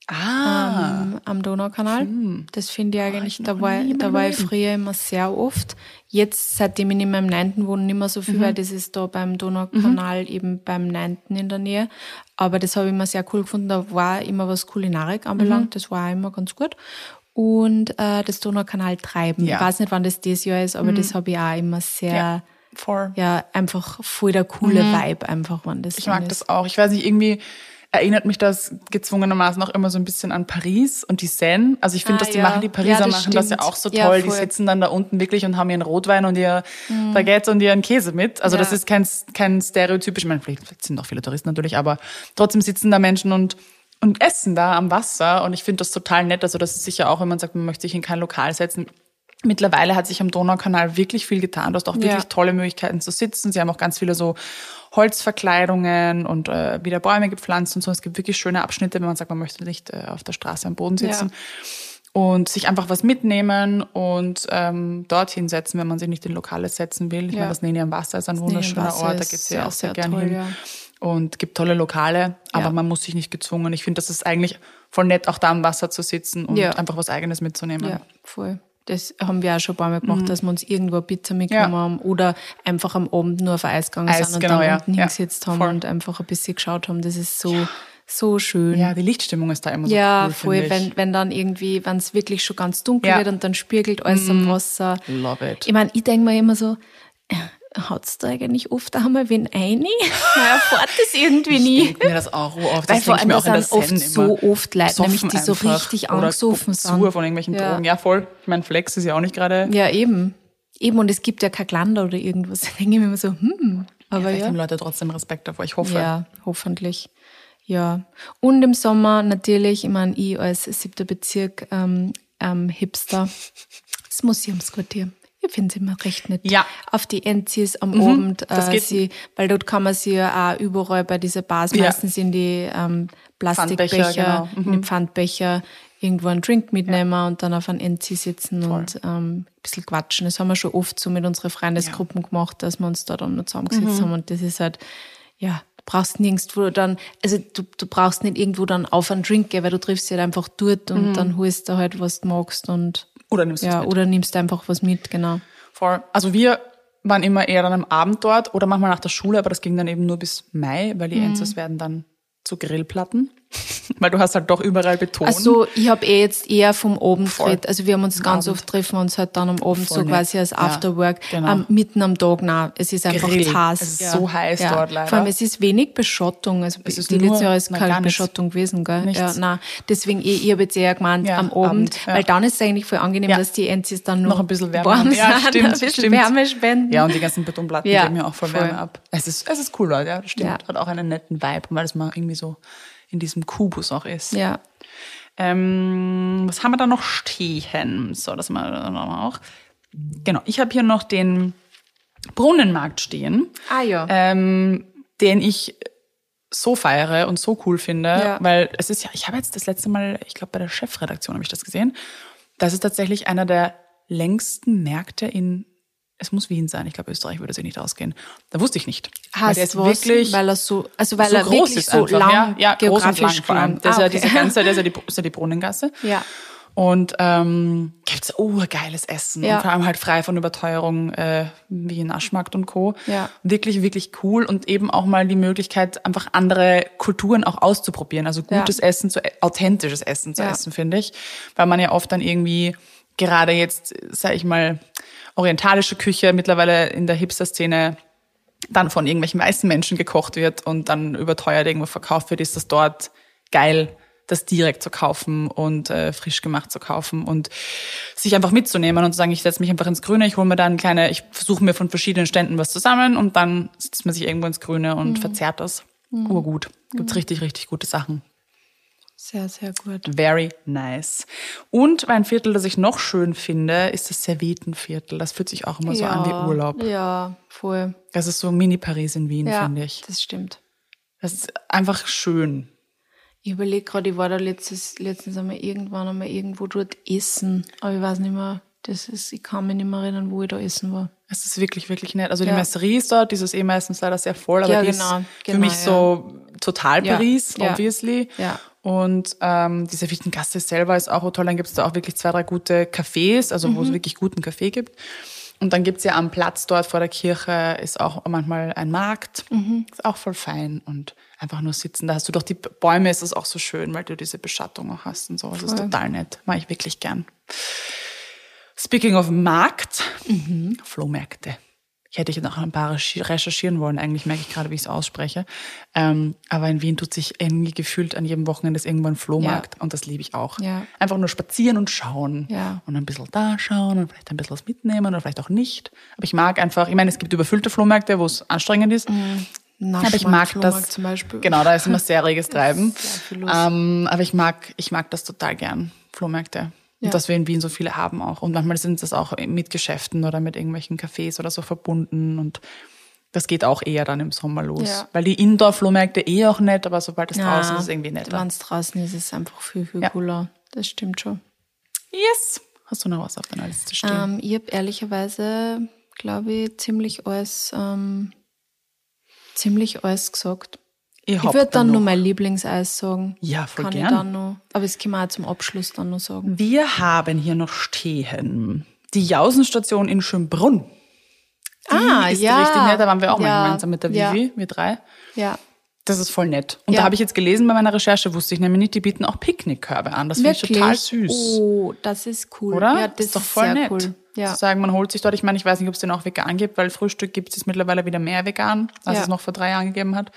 Ah, am, am Donaukanal. Das finde ich eigentlich, ich da war, da war ich früher immer sehr oft. Jetzt, seitdem ich nicht mehr im Neunten wohne, nicht mehr so viel, weil das ist da beim Donaukanal eben beim Neunten in der Nähe. Aber das habe ich immer sehr cool gefunden. Da war immer was Kulinarik anbelangt. Das war auch immer ganz gut. Und äh, das Donaukanal Treiben. Ja. Ich weiß nicht, wann das dieses Jahr ist, aber das habe ich auch immer sehr, Ja. voll. ja, einfach voll der coole Vibe, einfach, wann das Ich mag ist. das auch. Ich weiß nicht, irgendwie erinnert mich das gezwungenermaßen auch immer so ein bisschen an Paris und die Seine. Also ich finde, Ah, dass die ja. machen, die Pariser Ja, das machen das ja stimmt. auch so Ja, toll. die voll. sitzen dann da unten wirklich und haben ihren Rotwein und ihr Baguette und ihren Käse mit. Also Ja. das ist kein, kein stereotypisch, ich meine, vielleicht sind auch viele Touristen natürlich, aber trotzdem sitzen da Menschen und und essen da am Wasser und ich finde das total nett. Also das ist sicher auch, wenn man sagt, man möchte sich in kein Lokal setzen. Mittlerweile hat sich am Donaukanal wirklich viel getan. Du hast auch Ja. wirklich tolle Möglichkeiten zu sitzen. Sie haben auch ganz viele so Holzverkleidungen und äh, wieder Bäume gepflanzt und so. Es gibt wirklich schöne Abschnitte, wenn man sagt, man möchte nicht äh, auf der Straße am Boden sitzen. Und sich einfach was mitnehmen und ähm, dorthin setzen, wenn man sich nicht in Lokale setzen will. Ich Ja. meine, das Nähe am Wasser ist ein wunderschöner Ort, da geht's ja sehr, auch sehr, sehr gern toll, hin. ja. Und gibt tolle Lokale, aber Ja. man muss sich nicht gezwungen. Ich finde, das ist eigentlich voll nett, auch da am Wasser zu sitzen und Ja. einfach was Eigenes mitzunehmen. Ja, voll. Das haben wir auch schon ein paar Mal gemacht, dass wir uns irgendwo Pizza mitgenommen Mhm. Ja. haben oder einfach am Abend nur auf Eis gegangen Eis, sind und genau, dann ja. unten Ja, hingesetzt haben voll. und einfach ein bisschen geschaut haben. Das ist so, so schön. Ja, die Lichtstimmung ist da immer so Ja, cool, voll, finde ich. wenn, wenn dann irgendwie, wenn es wirklich schon ganz dunkel Ja. Mhm. wird und dann spiegelt alles am Wasser. Love it. Ich meine, ich denke mir immer so, hat's da eigentlich oft einmal wen ein? Man erfährt das irgendwie nie. Ich mir das auch oft. Weil Das vor allem, mir da auch in der sind oft so immer. oft Leute, nämlich die so richtig angesoffen oder sind. Sur von irgendwelchen Ja. Drogen. Ja, voll. Ich meine, Flex ist ja auch nicht gerade. Ja, eben. Eben, und es gibt ja kein Glander oder irgendwas. Da denke ich mir immer so, hm, aber Vielleicht ja. haben Leute trotzdem Respekt davor. Ich hoffe. Ja, hoffentlich. Ja. Und im Sommer natürlich, ich meine, ich als siebter Bezirk ähm, ähm, Hipster, das Museumsquartier. Ich finde es immer recht nett. Ja. Auf die Enzis am Abend. das äh, sie, weil dort kann man sie ja auch überall bei diesen Bars, Ja. meistens in die ähm, Plastikbecher, Pfandbecher, genau. in den Pfandbecher, irgendwo einen Drink mitnehmen und dann auf einen Enzi sitzen und ähm, ein bisschen quatschen. Das haben wir schon oft so mit unseren Freundesgruppen gemacht, dass wir uns da dann noch zusammengesetzt Mhm. haben und das ist halt, ja, du brauchst nirgendwo dann, also du, du brauchst nicht irgendwo dann auf einen Drink gehen, weil du triffst dich halt einfach dort und dann holst du halt, was du magst und Oder nimmst du ja, mit. oder nimmst einfach was mit, genau. Voll. Also wir waren immer eher dann am Abend dort oder manchmal nach der Schule, aber das ging dann eben nur bis Mai, weil Mhm. die Enzos werden dann zu Grillplatten. weil du hast halt doch überall Beton. Also ich habe eh jetzt eher vom Abend geredet. Also wir haben uns ganz Abend. oft treffen uns halt dann am Abend Voll so quasi als Ja, Afterwork. genau. Am, mitten am Tag, nein, es ist einfach Grill. heiß. Es ist so heiß dort leider. Vor allem es ist wenig Beschottung. Also Es ist die letzte Jahr ist keine. Beschottung gewesen, gell? Nichts. Ja, nein. Deswegen eh, ich habe jetzt eher gemeint Ja, am Abend, Abend, ja. weil dann ist es eigentlich voll angenehm, Ja. dass die Enzis dann noch noch, ein bisschen Wärme warm sind, Ja, stimmt, ein bisschen stimmt. Wärme spenden. Ja, und die ganzen Betonplatten Ja, geben ja auch voll voll. Wärme ab. Es ist, es ist cool, Leute, ja, das stimmt. Ja. Hat auch einen netten Vibe, weil es mal irgendwie so in diesem Kubus auch ist. ja. Ähm, was haben wir da noch stehen? So, das mal dann auch. Genau, ich habe hier noch den Brunnenmarkt stehen, Ah ja. ähm, den ich so feiere und so cool finde, Ja. weil es ist ja, ich habe jetzt das letzte Mal, ich glaube bei der Chefredaktion habe ich das gesehen, das ist tatsächlich einer der längsten Märkte in, es muss Wien sein, ich glaube Österreich würde sich nicht ausgehen. Da wusste ich nicht. Weil Heißt der ist was, wirklich weil er so, also weil so er groß wirklich ist so einfach, lang, ja, ja groß und lang geografisch vor allem. Das ist Ah, ja okay. diese ganze, das ist ja die, ist ja die Brunnengasse. Ja. Und ähm, gibt's urgeiles Essen Ja. und vor allem halt frei von Überteuerung, äh, wie in Aschmarkt und Co. Ja. Wirklich, wirklich cool und eben auch mal die Möglichkeit, einfach andere Kulturen auch auszuprobieren. Also Ja. gutes Essen, zu, authentisches Essen zu Ja. essen, finde ich. Weil man ja oft dann irgendwie, gerade jetzt, sag ich mal, orientalische Küche mittlerweile in der Hipster-Szene dann von irgendwelchen weißen Menschen gekocht wird und dann überteuert irgendwo verkauft wird, ist das dort geil das direkt zu kaufen und äh, frisch gemacht zu kaufen und sich einfach mitzunehmen und zu sagen, ich setze mich einfach ins Grüne, ich hole mir dann kleine, ich versuche mir von verschiedenen Ständen was zusammen und dann setzt man sich irgendwo ins Grüne und mhm. verzehrt das. Mhm. Urgut. Gibt's mhm. richtig, richtig gute Sachen. Sehr, sehr gut. Very nice. Und ein Viertel, das ich noch schön finde, ist das Servietenviertel. Das fühlt sich auch immer so ja, an wie Urlaub. Ja, voll. Das ist so Mini-Paris in Wien, ja, finde ich. das stimmt. Das ist einfach schön. Ich überlege gerade, ich war da letztes, letztens einmal irgendwann einmal irgendwo dort essen, aber ich weiß nicht mehr, das ist, ich kann mich nicht mehr erinnern, wo ich da essen war. Es ist wirklich, wirklich nett. Also die ja. Messerie ist dort, die ist eh meistens leider sehr voll, aber ja, die genau, ist genau, für mich ja. so total Paris, obviously. Ja. Und ähm, diese Wichtengasse selber ist auch toll. Dann gibt es da auch wirklich zwei, drei gute Cafés, also Mhm. wo es wirklich guten Kaffee gibt. Und dann gibt's ja am Platz dort vor der Kirche ist auch manchmal ein Markt. Mhm. Ist auch voll fein und einfach nur sitzen. Da hast du doch die Bäume, ist es auch so schön, weil du diese Beschattung auch hast und so. Das ist total nett. Mag ich wirklich gern. Speaking of Markt, Mhm. Flohmärkte. Ich hätte ich noch ein paar recherchi- recherchieren wollen. Eigentlich merke ich gerade, wie ich es ausspreche. Ähm, aber in Wien tut sich irgendwie gefühlt an jedem Wochenende ist irgendwo ein Flohmarkt und das liebe ich auch. Ja. Einfach nur spazieren und schauen Ja. und ein bisschen da schauen und vielleicht ein bisschen was mitnehmen oder vielleicht auch nicht. Aber ich mag einfach, ich meine, es gibt überfüllte Flohmärkte, wo es anstrengend ist. Aber ich mag das. Flohmarkt zum Beispiel. Genau, da ist immer sehr reges Treiben. Sehr. Ähm, aber ich mag, ich mag das total gern, Flohmärkte. Ja. Und dass wir in Wien so viele haben auch. Und manchmal sind das auch mit Geschäften oder mit irgendwelchen Cafés oder so verbunden. Und das geht auch eher dann im Sommer los. Ja. Weil die Indoor-Flohmärkte eh auch nett, aber sobald es draußen ist, ist es irgendwie netter. Wenn es draußen ist, ist es einfach viel, viel Ja. cooler. Das stimmt schon. Yes! Hast du noch was auf deiner Liste stehen? Ähm, ich habe ehrlicherweise, glaube ich, ziemlich alles, ähm, ziemlich alles gesagt. Ich hab würde dann noch- nur mein Lieblingseis sagen. Ja, voll Kann gern. ich dann noch. Aber es können wir auch zum Abschluss dann noch sagen. Wir haben hier noch stehen die Jausenstation in Schönbrunn. Die Ah, ist ja. richtig nett. Da waren wir auch mal Ja. gemeinsam mit der Ja. Vivi, wir drei. Ja. Das ist voll nett. Und Ja. da habe ich jetzt gelesen bei meiner Recherche, wusste ich nämlich nicht, die bieten auch Picknickkörbe an. Das finde ich total süß. Oh, das ist cool. Oder? Ja, das ist doch voll nett. cool. Ja. Zu sagen, man holt sich dort, ich meine, ich weiß nicht, ob es den auch vegan gibt, weil Frühstück gibt es jetzt mittlerweile wieder mehr vegan, als Ja. es noch vor drei Jahren gegeben hat.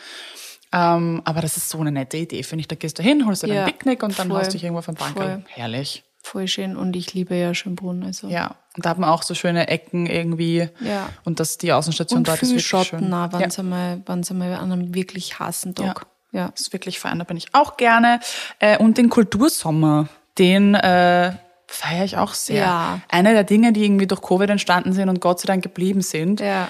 Ähm, aber das ist so eine nette Idee, finde ich. Da gehst du hin, holst dir Ja, dein Picknick und dann voll, haust dich irgendwo den Bank. Herrlich. Voll schön. Und ich liebe ja Schönbrunn. Also. Ja. Und da hat man auch so schöne Ecken irgendwie. Ja. Und das, die Außenstation Und dort ist wirklich Schotten, schön. auch, wenn ja. es einmal, wenn's einmal an einem wirklich heißen Tag. Ja. Das ist wirklich fein, da bin ich auch gerne. Äh, und den Kultursommer, den äh, feiere ich auch sehr. Ja. Eine der Dinge, die irgendwie durch Covid entstanden sind und Gott sei Dank geblieben sind, Ja.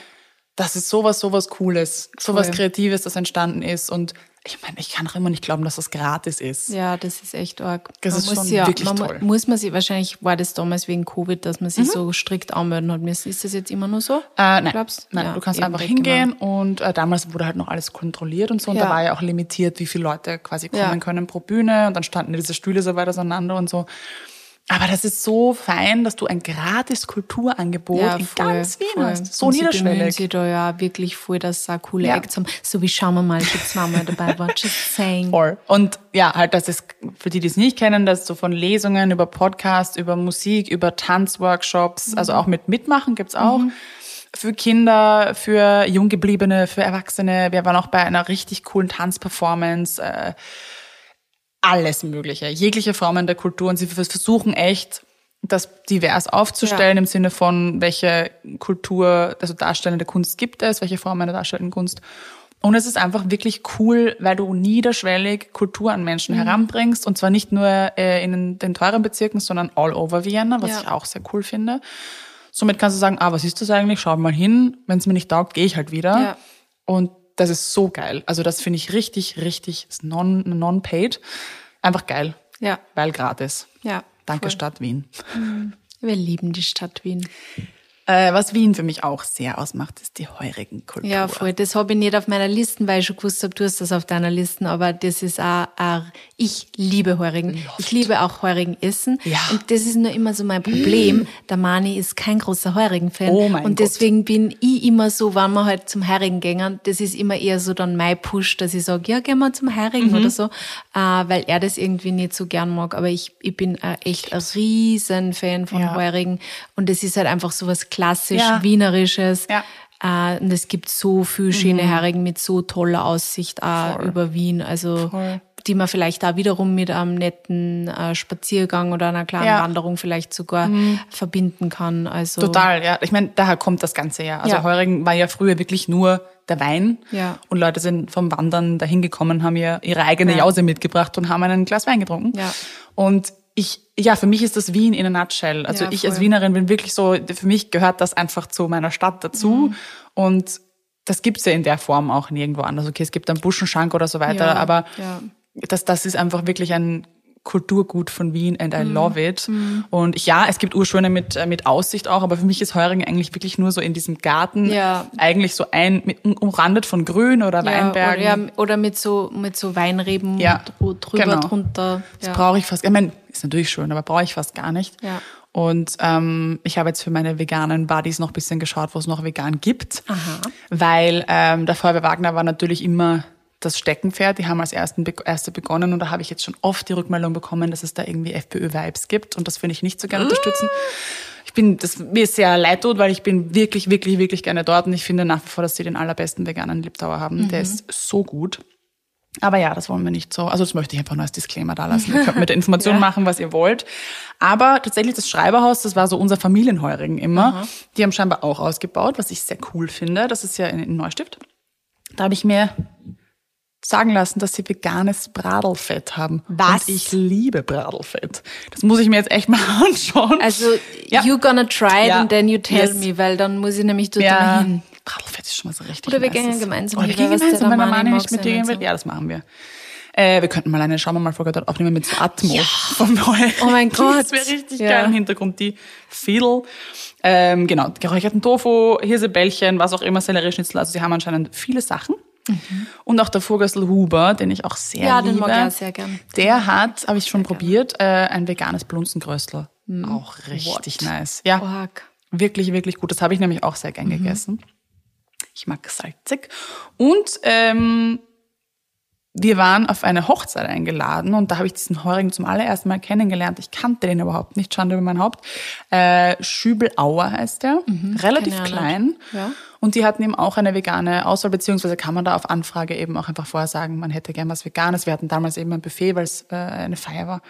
Das ist sowas, sowas Cooles, sowas Voll. Kreatives, das entstanden ist. Und ich meine, ich kann auch immer nicht glauben, dass das gratis ist. Ja, das ist echt arg. Das Man ist schon ja, wirklich man toll. Muss man sich, wahrscheinlich war das damals wegen Covid, dass man sich so strikt anmelden hat müssen. Ist das jetzt immer nur so? Mhm. Äh, nein, Glaubst? nein Ja, du kannst einfach mal. hingehen und äh, damals wurde halt noch alles kontrolliert und so und Ja. da war ja auch limitiert, wie viele Leute quasi kommen Ja. können pro Bühne und dann standen diese Stühle so weit auseinander und so. Aber das ist so fein, dass du ein gratis Kulturangebot in ganz Wien voll. hast. So Und Sie bemühen niederschwellig. sich da ja wirklich voll, dass sie auch coole Ja. Acts haben. So wie Schauen wir mal, schon zweimal dabei war. Just saying. Voll. Und ja, halt, das ist, für die, die es nicht kennen, das ist so von Lesungen über Podcasts, über Musik, über Tanzworkshops, also auch mit Mitmachen gibt's auch. Für Kinder, für Junggebliebene, für Erwachsene. Wir waren auch bei einer richtig coolen Tanzperformance. Äh, alles Mögliche, jegliche Formen der Kultur. Und sie versuchen echt, das divers aufzustellen im Sinne von, welche Kultur, also darstellende Kunst gibt es, welche Formen der darstellenden Kunst. Und es ist einfach wirklich cool, weil du niederschwellig Kultur an Menschen Mhm. heranbringst. Und zwar nicht nur äh, in den teuren Bezirken, sondern all over Vienna, was Ja. ich auch sehr cool finde. Somit kannst du sagen, ah, was ist das eigentlich? Schau mal hin. Wenn es mir nicht taugt, gehe ich halt wieder. Ja. Und das ist so geil. Also das finde ich richtig, richtig ist non, non-paid. Einfach geil. Ja, Weil gratis. ja. Danke, voll. Stadt Wien. Wir lieben die Stadt Wien. Äh, was Wien für mich auch sehr ausmacht, ist die heurigen Kultur. Ja, voll. Das habe ich nicht auf meiner Liste, weil ich schon gewusst habe, du hast das auf deiner Liste, aber das ist auch, auch ich liebe Heurigen. Ich liebe auch Heurigen essen. Ja. Und das ist nur immer so mein Problem. Der Mani ist kein großer Heurigen-Fan. Oh mein Und Gott. deswegen bin ich immer so, wenn wir halt zum Heurigen gehen, das ist immer eher so dann mein Push, dass ich sage, ja, gehen wir zum Heurigen Mhm. oder so, äh, weil er das irgendwie nicht so gern mag. Aber ich, ich bin äh, echt ein riesen Fan von Ja. Heurigen. Und es ist halt einfach so was klassisch Ja. Wienerisches. Ja. Äh, und es gibt so viel schöne Herigen mit so toller Aussicht auch Voll. über Wien. Also Voll. die man vielleicht da wiederum mit einem netten äh, Spaziergang oder einer kleinen Ja. Wanderung vielleicht sogar verbinden kann. Also Total, ja. Ich meine, daher kommt das Ganze ja. Also Ja. Heurigen war ja früher wirklich nur der Wein. Ja. Und Leute sind vom Wandern dahin gekommen, haben ja ihre eigene Ja. Jause mitgebracht und haben ein Glas Wein getrunken. Ja. Und ich, ja, für mich ist das Wien in a nutshell. Also Ja, ich als. Wienerin bin wirklich so, für mich gehört das einfach zu meiner Stadt dazu. Mhm. Und das gibt's ja in der Form auch nirgendwo anders. Okay, es gibt einen Buschenschank oder so weiter, Ja, aber ja. das, das ist einfach wirklich ein Kulturgut von Wien and. I love it. Und ich, ja, es gibt Urschöne mit, äh, mit Aussicht auch, aber für mich ist Heuringen eigentlich wirklich nur so in diesem Garten, Ja. eigentlich so ein, mit, umrandet von Grün oder ja, Weinbergen. oder, ja, oder mit so mit so Weinreben Ja, dr- drüber genau. drunter. Das Ja. brauche ich fast, ich meine, ist natürlich schön, aber brauche ich fast gar nicht. Ja. Und ähm, ich habe jetzt für meine veganen Buddies noch ein bisschen geschaut, wo es noch vegan gibt. Aha. Weil ähm, der Feuerwehr Wagner war natürlich immer das Steckenpferd. Die haben als ersten, erste begonnen und da habe ich jetzt schon oft die Rückmeldung bekommen, dass es da irgendwie FPÖ-Vibes gibt und das finde ich nicht so gerne unterstützen. Ich bin, das mir ist sehr leid tut, weil ich bin wirklich, wirklich, wirklich gerne dort und ich finde nach wie vor, dass sie den allerbesten veganen Liptauer haben. Der ist so gut. Aber ja, das wollen wir nicht so. Also das möchte ich einfach nur als Disclaimer da lassen. Ihr könnt mit der Information machen, was ihr wollt. Aber tatsächlich das Schreiberhaus, das war so unser Familienheurigen immer. Die haben scheinbar auch ausgebaut, was ich sehr cool finde. Das ist ja in, in Neustift. Da habe ich mir sagen lassen, dass sie veganes Bradelfett haben. Was? Und ich liebe Bradelfett. Das muss ich mir jetzt echt mal anschauen. Also Ja. you gonna try it Ja. and then you tell Yes. me, weil dann muss ich nämlich dort ja, mal hin. Bradelfett ist schon mal so richtig Oder wir gehen gemeinsam Oder wir gehen gemeinsam, wenn Mani mag nicht mit dir gehen will. so. Ja, das machen wir. Äh, wir könnten mal eine Schaumermal-Folge dort aufnehmen mit so Atmo vom Neuen. Oh mein Gott. Das wäre richtig Ja. geil im Hintergrund, die Fiddle. Ähm, genau, geräucherten Tofu, Hirsebällchen, was auch immer, Sellerieschnitzel. Also sie haben anscheinend viele Sachen. Und auch der Vogelsl Huber, den ich auch sehr Mhm. Ja, liebe. den mag ich auch sehr gern. Der hat, habe ich schon probiert, äh, ein veganes Blunzengröstel. Auch richtig Mhm. What? nice. Ja, Org. wirklich, wirklich gut. Das habe ich nämlich auch sehr gern Mhm. gegessen. Ich mag salzig. Und ähm, wir waren auf eine Hochzeit eingeladen und da habe ich diesen Heurigen zum allerersten Mal kennengelernt. Ich kannte den überhaupt nicht, Schande über mein Haupt. Äh, Schübelauer heißt der, relativ ich auch klein. Ja. Und die hatten eben auch eine vegane Auswahl, beziehungsweise kann man da auf Anfrage eben auch einfach vorher sagen, man hätte gern was Veganes. Wir hatten damals eben ein Buffet, weil es äh, eine Feier war.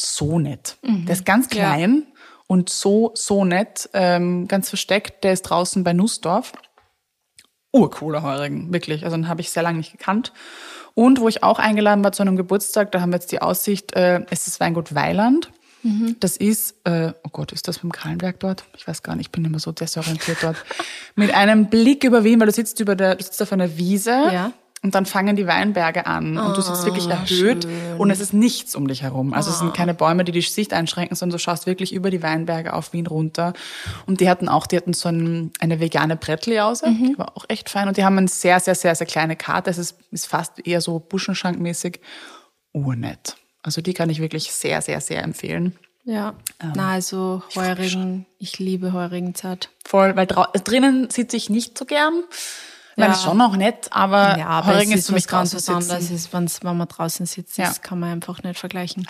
So nett. Der ist ganz Mhm. Ja. klein und so, so nett, ähm, ganz versteckt. Der ist draußen bei Nussdorf. Urcooler Heurigen, wirklich. Also den habe ich sehr lange nicht gekannt. Und wo ich auch eingeladen war zu einem Geburtstag, da haben wir jetzt die Aussicht, äh, es ist Weingut Weiland. Mhm. Das ist, äh, oh Gott, ist das beim Kahlenberg dort? Ich weiß gar nicht, ich bin immer so desorientiert dort. Mit einem Blick über Wien, weil du sitzt über der, du sitzt auf einer Wiese Ja. und dann fangen die Weinberge an und du sitzt wirklich erhöht und es ist nichts um dich herum. Also es sind keine Bäume, die die Sicht einschränken, sondern du schaust wirklich über die Weinberge auf Wien runter. Und die hatten auch, die hatten so ein, eine vegane Brettljause, die war auch echt fein und die haben eine sehr, sehr, sehr, sehr kleine Karte. Es ist, ist fast eher so Buschenschankmäßig. Urnett. Also die kann ich wirklich sehr, sehr, sehr empfehlen. Ja. Ähm, Na, also Heurigen, ich liebe Heurigenzeit. Voll, weil drau drinnen sitze ich nicht so gern. Ich meine, Ja. ist schon auch nett, aber, Ja, aber Heurigen ist für mich ganz was anderes, ist, wenn's, wenn man draußen sitzt. Ja. Das kann man einfach nicht vergleichen.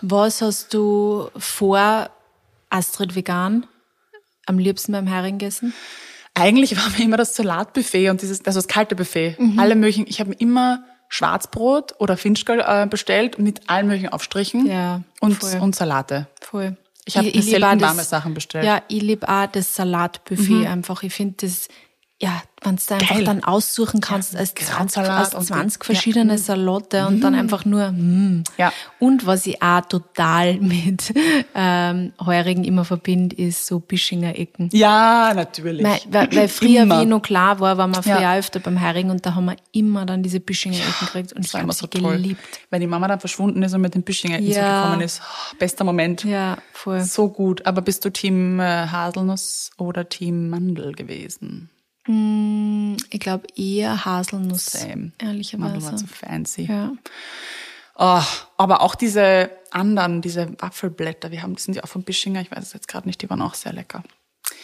Was hast du vor Astrid vegan am liebsten beim Hering gegessen? Eigentlich war mir immer das Salatbuffet und dieses, also das kalte Buffet. Mhm. Alle möglichen, ich habe immer Schwarzbrot oder Finchgall äh, bestellt mit allen möglichen Aufstrichen Ja, und, voll. und Salate. Voll. Ich hab mir selten warme Sachen bestellt. Mhm. Ja, ich liebe auch das Salatbuffet einfach. Ich finde das, ja, wenn du da einfach Geil. dann aussuchen kannst, als 20, Krautsalat aus und 20 ja. verschiedene Salate und dann einfach nur, mm. Ja. Und was ich auch total mit ähm, Heurigen immer verbinde, ist so Bischinger Ecken. Ja, natürlich. Weil, weil, weil früher, Immer. wie noch klar war, waren wir früher Ja. öfter beim Hering und da haben wir immer dann diese Bischinger Ecken gekriegt und ich Das war habe immer so toll. geliebt. Wenn die Mama dann verschwunden ist und mit den Büschinger Ja. gekommen ist. Oh, bester Moment. Ja, voll. So gut. Aber bist du Team äh, Haselnuss oder Team Mandel gewesen? Ich glaube eher Haselnuss, Same. Mandel war ehrlicherweise. zu fancy. Ja. Oh, aber auch diese anderen, diese Wapfelblätter, wir haben, die sind ja auch von Bischinger, ich weiß es jetzt gerade nicht, die waren auch sehr lecker.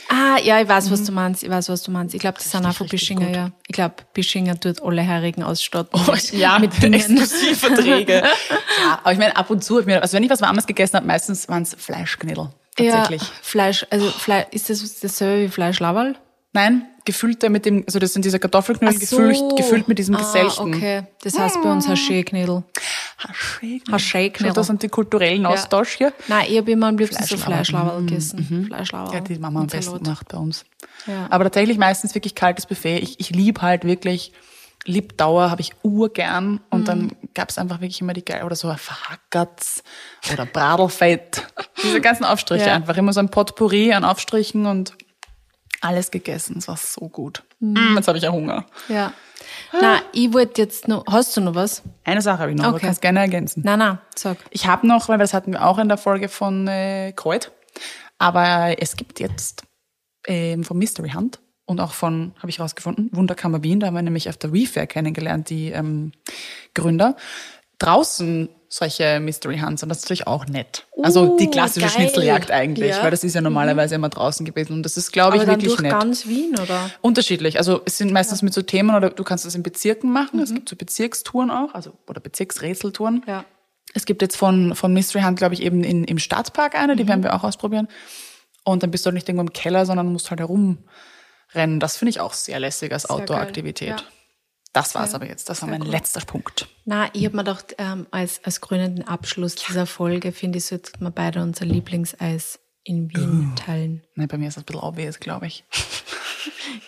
Ah, ja, ich weiß, was du meinst. Ich weiß, was du meinst. Ich glaube, das sind auch von Bischinger, gut. ja. Ich glaube, Bischinger tut alle Herigen ausstatten. ja, mit. Exklusivverträge. ja, aber ich meine, ab und zu, ich mir, also wenn ich was Warmes gegessen habe, meistens waren es Fleischknädel. Tatsächlich. Ja, Fleisch, also Fleisch, ist das dasselbe wie Fleischlauerl? Nein, gefüllte mit dem, also das sind diese Kartoffelknödel gefüllt, gefüllt mit diesem ah, Geselchten. okay. Das heißt bei uns Haché-Knädel. Haschee-Knödel. Haschee-Knödel. Das sind die kulturellen Austausch hier. Nein, ich habe immer am liebsten so Fleischlauer. Fleischlauer gegessen. Fleischlauer. Ja, die Mama am besten Salat. gemacht bei uns. Ja. Aber tatsächlich meistens wirklich kaltes Buffet. Ich, ich lieb halt wirklich, Liebdauer habe ich urgern. Und Mhm. dann gab's einfach wirklich immer die geil oder so Verhackerts oder Bradelfett. Diese ganzen Aufstriche Ja. einfach. Immer so ein Potpourri an Aufstrichen und alles gegessen. Es war so gut. Mm, jetzt habe ich ja Hunger. Ja. Na, ich wollte jetzt noch, hast du noch was? Eine Sache habe ich noch, aber Okay. kannst gerne ergänzen. Nein, nein, sag. Ich habe noch, weil das hatten wir auch in der Folge von äh, Kreut, aber es gibt jetzt ähm, von Mystery Hunt und auch von, habe ich rausgefunden, Wunderkammer Wien, da haben wir nämlich auf der WeFair kennengelernt, die ähm, Gründer, draußen solche Mystery Hunts und das ist natürlich auch nett. Also die Uh, klassische geil. Schnitzeljagd eigentlich, Ja. weil das ist ja normalerweise immer draußen gewesen und das ist, glaube ich, wirklich durch nett. ganz Wien, oder? Unterschiedlich. Also es sind meistens mit so Themen oder du kannst das in Bezirken machen. Mhm. Es gibt so Bezirkstouren auch, also oder Bezirksrätseltouren. Ja. Es gibt jetzt von, von Mystery Hunt, glaube ich, eben in, im Stadtpark eine, die Mhm. werden wir auch ausprobieren. Und dann bist du halt nicht irgendwo im Keller, sondern musst halt herumrennen. Das finde ich auch sehr lässig als Outdoor-Aktivität. ja. Das war's aber jetzt. Das war mein gut. letzter Punkt. Na, ich habe mir gedacht, ähm, als, als krönenden Abschluss dieser Folge, finde ich, sollten wir beide unser Lieblingseis in Wien teilen. Nein, bei mir ist das ein bisschen obvious, glaube ich.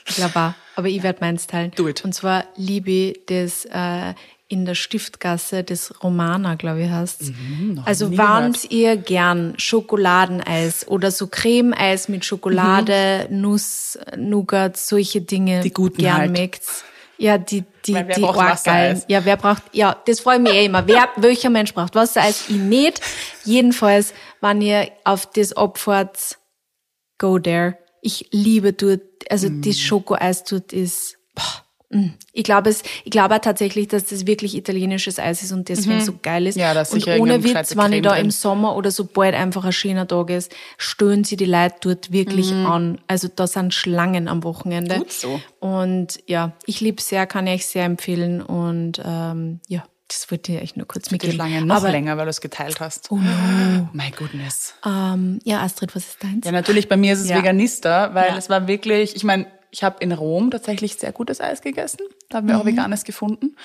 Ich glaube auch. Aber ich werde meins teilen. Do it. Und zwar liebe ich das äh, in der Stiftgasse des Romana, glaube ich, heißt noch Also warnt ihr gern Schokoladeneis oder so Cremeeis mit Schokolade, Nuss, Nougat, solche Dinge Mhm. Die guten gern halt. Ja, die, die, wer die. Wassereis? Ja, wer braucht, ja, das freut mich eh immer. Wer, welcher Mensch braucht Wassereis? Ich nicht. Jedenfalls, wenn ihr auf das opfert, go there. Ich liebe dort, also Mm. das Schokoeis dort ist, boah. Ich glaube es, ich glaube tatsächlich, dass das wirklich italienisches Eis ist und deswegen so geil ist. Mhm. Ja, da ist und ohne Witz, wenn ich da im Sommer oder sobald einfach ein schöner Tag ist, stöhnen sie die Leute dort wirklich Mhm. an. Also da sind Schlangen am Wochenende. Gut so. Und ja, ich liebe sehr, kann ich sehr empfehlen und ähm, ja, das wollte ich euch nur kurz mitgeben. Schlange noch Aber, länger, weil du es geteilt hast. Oh no. My goodness. Ähm, ja, Astrid, was ist deins? Ja, natürlich, bei mir ist es Ja. Veganista, weil Ja. es war wirklich, ich meine, ich habe in Rom tatsächlich sehr gutes Eis gegessen. Da haben wir Mhm. auch Veganes gefunden.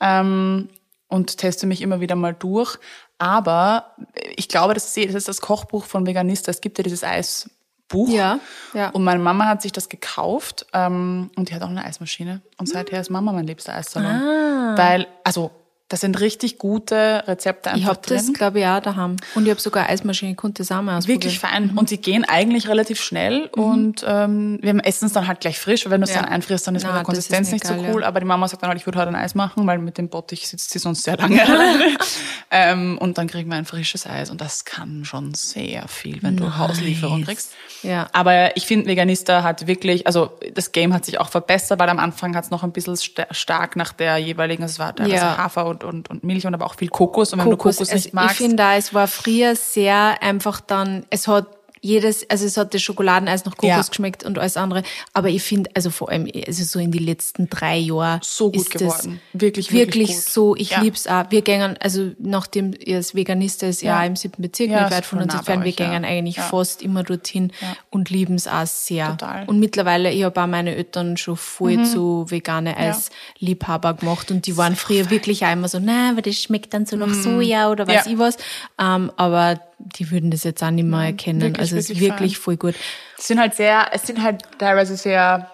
Ähm, und teste mich immer wieder mal durch. Aber ich glaube, das ist, das Kochbuch von Veganista. Es gibt ja dieses Eisbuch. Ja, ja. Und meine Mama hat sich das gekauft ähm, und die hat auch eine Eismaschine. Und seither ist Mama mein liebster Eissalon. Ah. Weil, also, das sind richtig gute Rezepte einfach Ich habe drin. das, glaube ich, auch daheim. Und ich habe sogar Eismaschine, ich konnte das auch mal ausprobieren. Wirklich fein. Und die gehen eigentlich relativ schnell und ähm, wir essen es dann halt gleich frisch. weil Wenn du es Ja. dann einfrierst, dann ist Na, mit der Konsistenz nicht nicht so geil, cool. ja. Aber die Mama sagt dann halt, ich würde heute ein Eis machen, weil mit dem Bottich sitzt sie sonst sehr lange alleine. ähm, und dann kriegen wir ein frisches Eis und das kann schon sehr viel, wenn du Hauslieferung kriegst. Ja. Aber ich finde, Veganista hat wirklich, also das Game hat sich auch verbessert, weil am Anfang hat es noch ein bisschen sta- stark nach der jeweiligen, also es war teilweise Ja. Hafer und, und, und Milch und aber auch viel Kokos. Und wenn Kokos. du Kokos es, nicht magst, ich finde da, es war früher sehr einfach dann, es hat jedes, also es hat das Schokoladeneis nach Kokos Ja. geschmeckt und alles andere. Aber ich finde, also vor allem, also so in die letzten drei Jahren So gut ist geworden. Das Wirklich, wirklich, wirklich gut. so. Ich Ja. lieb's auch. Wir gängen, also nachdem ihr als Veganist ist, ja, im siebten Bezirk, Ja, nicht weit von uns entfernt, wir gängen eigentlich fast immer dorthin und lieben's auch sehr. Total. Und mittlerweile, ich habe auch meine Eltern schon voll zu vegane Eisliebhaber gemacht und die waren früher wirklich auch immer so, na, aber das schmeckt dann so nach Soja oder weiß ich was. Ähm, aber die würden das jetzt auch nicht mehr erkennen. wirklich, also es ist wirklich wirklich voll gut. Es sind halt sehr, es sind halt teilweise sehr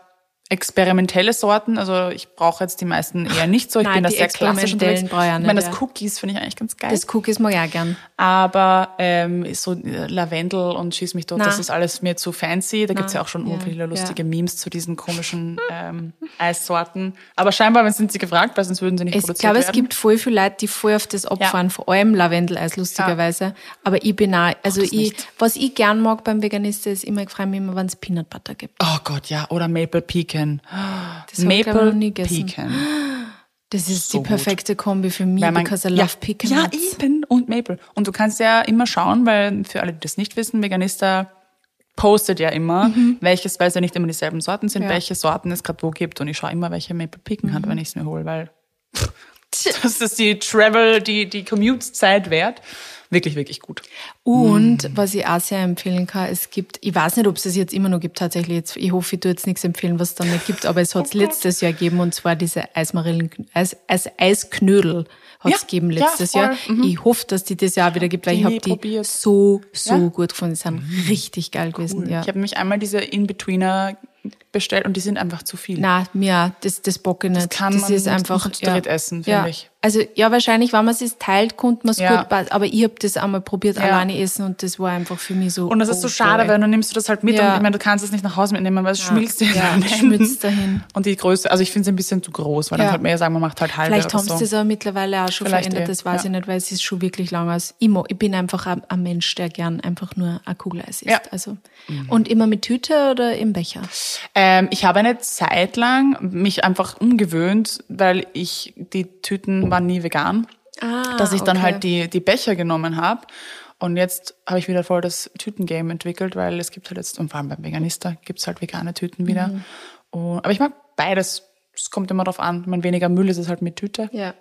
experimentelle Sorten. Also ich brauche jetzt die meisten eher nicht so. Ich Nein, bin da sehr klassisch unterwegs. ich Ich meine, das ja. Cookies finde ich eigentlich ganz geil. Das Cookies mag ich auch gern. Aber ähm, so äh, Lavendel und Schieß mich tot, Na. das ist alles mir zu fancy. Da gibt's ja auch schon ja, viele ja. lustige Memes zu diesen komischen ähm, Eissorten. Aber scheinbar sind sie gefragt, weil sonst würden sie nicht Ich produziert glaube, es werden. gibt voll viele Leute, die voll auf das abfahren, vor allem Lavendeleis, lustigerweise. Aber ich bin auch, also ich, nicht. was ich gern mag beim Veganisten ist immer, ich freue mich immer, wenn es Peanut Butter gibt. Oh Gott, ja. Oder Maple Pecan. Das hab ich, ich. Pecan. Das ist So die perfekte Kombi für mich, Weil man- because I ja, love pecan Ja, eben. Und Maple. Und du kannst ja immer schauen, weil für alle, die das nicht wissen, Veganista postet ja immer, welches, weil es ja nicht immer dieselben Sorten sind, Mhm. Ja. welche Sorten es gerade wo gibt. Und ich schaue immer, welche Maple Pecan Mhm. hat, wenn ich es mir hole, weil das ist die Travel, die, die Commute-Zeit wert. Wirklich, wirklich gut. Und Mm. was ich auch sehr empfehlen kann, es gibt, ich weiß nicht, ob es das jetzt immer noch gibt tatsächlich, jetzt, ich hoffe, ich tue jetzt nichts empfehlen, was es dann nicht gibt, aber es Oh hat es letztes Jahr gegeben und zwar diese Eismarillen, Eis, Eis, Eisknödel hat Ja, es gegeben ja, letztes voll. Jahr. Ich hoffe, dass die das Jahr wieder gibt, weil ich die habe nie die probiert. so, so Ja. Mhm. gut gefunden. Die sind richtig geil gewesen. Ja. Ich habe nämlich einmal diese In-Betweener bestellt und die sind einfach zu viel. Na, mir, das, das bock ich nicht. kann das man ist einfach. zu dritt essen, finde ja. ich. Also, ja, wahrscheinlich, wenn man es teilt, konnte man es Ja. gut, aber ich habe das einmal probiert, Ja. alleine essen und das war einfach für mich so. Und das ist so oh schade, weil dann nimmst du das halt mit Ja. und ich meine, du kannst es nicht nach Hause mitnehmen, weil es schmilzt dir ja, schmilzt dahin. Und die Größe, also ich finde es ein bisschen zu groß, weil dann Ja. man ja sagen, man macht halt halbe Vielleicht haben sie so. das aber mittlerweile auch schon Vielleicht verändert, eh, das weiß ja. ich nicht, weil es ist schon wirklich lang aus. Ich, ich bin einfach ein, ein Mensch, der gern einfach nur ein Kugeleis isst. Ja. Also. Und immer mit Tüte oder im Becher? Ähm, ich habe eine Zeit lang mich einfach umgewöhnt, weil ich, die Tüten waren nie vegan, Ah, dass ich dann okay. halt die, die Becher genommen habe. Und jetzt habe ich wieder voll das Tütengame entwickelt, weil es gibt halt jetzt, und vor allem beim Veganista gibt's halt vegane Tüten wieder. Mhm. Und, aber ich mag beides. Es kommt immer drauf an. Wenn weniger Müll ist es halt mit Tüte. Ja.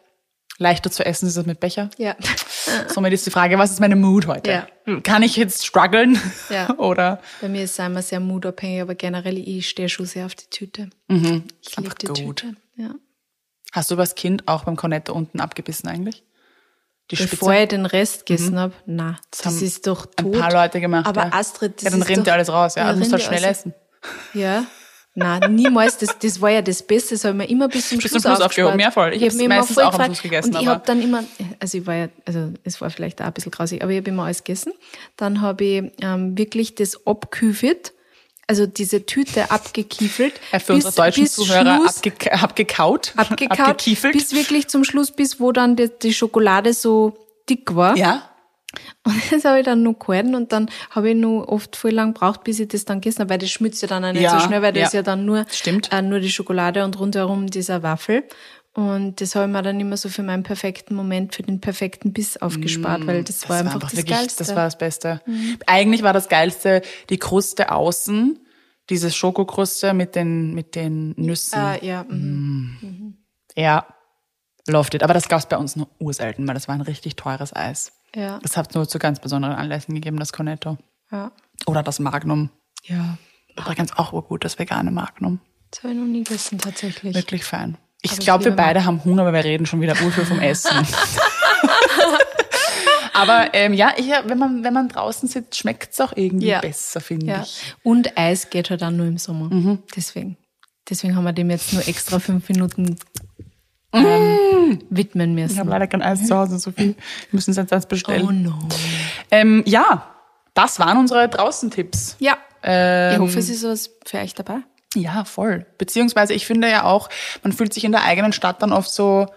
Leichter zu essen ist es mit Becher. Ja. Somit ist die Frage, was ist meine Mood heute? Kann ich jetzt strugglen? Ja. Oder? Bei mir ist es immer sehr moodabhängig, aber generell, ich stehe schon sehr auf die Tüte. Ich liebe die gut. Tüte. Ja. Hast du als Kind auch beim Cornetto unten abgebissen eigentlich? Die Bevor ich den Rest gegessen hab, na, das, haben ist doch ein tot. paar Leute gemacht. Aber ja. Astrid, das Ja, dann ist rinnt dir alles raus. Ja, du musst halt schnell essen. Ja. Na, niemals. Das, das war ja das Beste. Das habe ich mir immer bis zum Bis Schluss, zum Schluss aufgehoben. Ja, voll. Ich hab hab's mir immer meistens auch am. Schluss gegessen, Und ich habe dann immer, also ich war ja, also es war vielleicht auch ein bisschen grausig, aber ich habe immer alles gegessen. Dann habe ich ähm, wirklich das abgeküfelt, also diese Tüte abgekiefelt. Ja, für bis- unsere deutschen bis Zuhörer Schluss abge abgekaut. abgekaut, Abgekiefelt. bis wirklich zum Schluss, bis wo dann die, die Schokolade so dick war. ja. Und das habe ich dann noch gehalten und dann habe ich noch oft voll lang gebraucht, bis ich das dann gegessen habe, weil das schmilzt ja dann auch nicht Ja, so schnell, weil das ja. ist ja dann nur, Stimmt. Äh, nur die Schokolade und rundherum dieser Waffel. Und das habe ich mir dann immer so für meinen perfekten Moment, für den perfekten Biss aufgespart, weil das, war einfach das wirklich, Geilste. Das war das Beste. Eigentlich war das Geilste die Kruste außen, diese Schokokruste mit den, mit den Nüssen. Ah, ja, mhm. Ja, loved it. Aber das gab's bei uns nur urselten, weil das war ein richtig teures Eis. Ja, Das hat nur zu ganz besonderen Anlässen gegeben, das Cornetto. ja. Oder das Magnum. Ja, Übrigens auch urgut, das vegane Magnum. das habe ich noch nie gegessen, tatsächlich. Wirklich fein. Ich glaube, wir beide haben Hunger, weil wir reden schon wieder urviel vom Essen. Aber ähm, ja, ich, wenn, man, wenn man draußen sitzt, schmeckt's auch irgendwie Ja. besser, finde Ja. ich. Und Eis geht halt auch nur im Sommer. Mhm. Deswegen. Deswegen haben wir dem jetzt nur extra fünf Minuten ähm, widmen Ich habe müssen. leider kein Eis zu Hause, so viel. Wir müssen es jetzt erst bestellen. Oh no. Ähm, ja, das waren unsere Draußen-Tipps. Ja. Ähm, Ich hoffe, es ist was für euch dabei. Ja, voll. Beziehungsweise ich finde ja auch, man fühlt sich in der eigenen Stadt dann oft so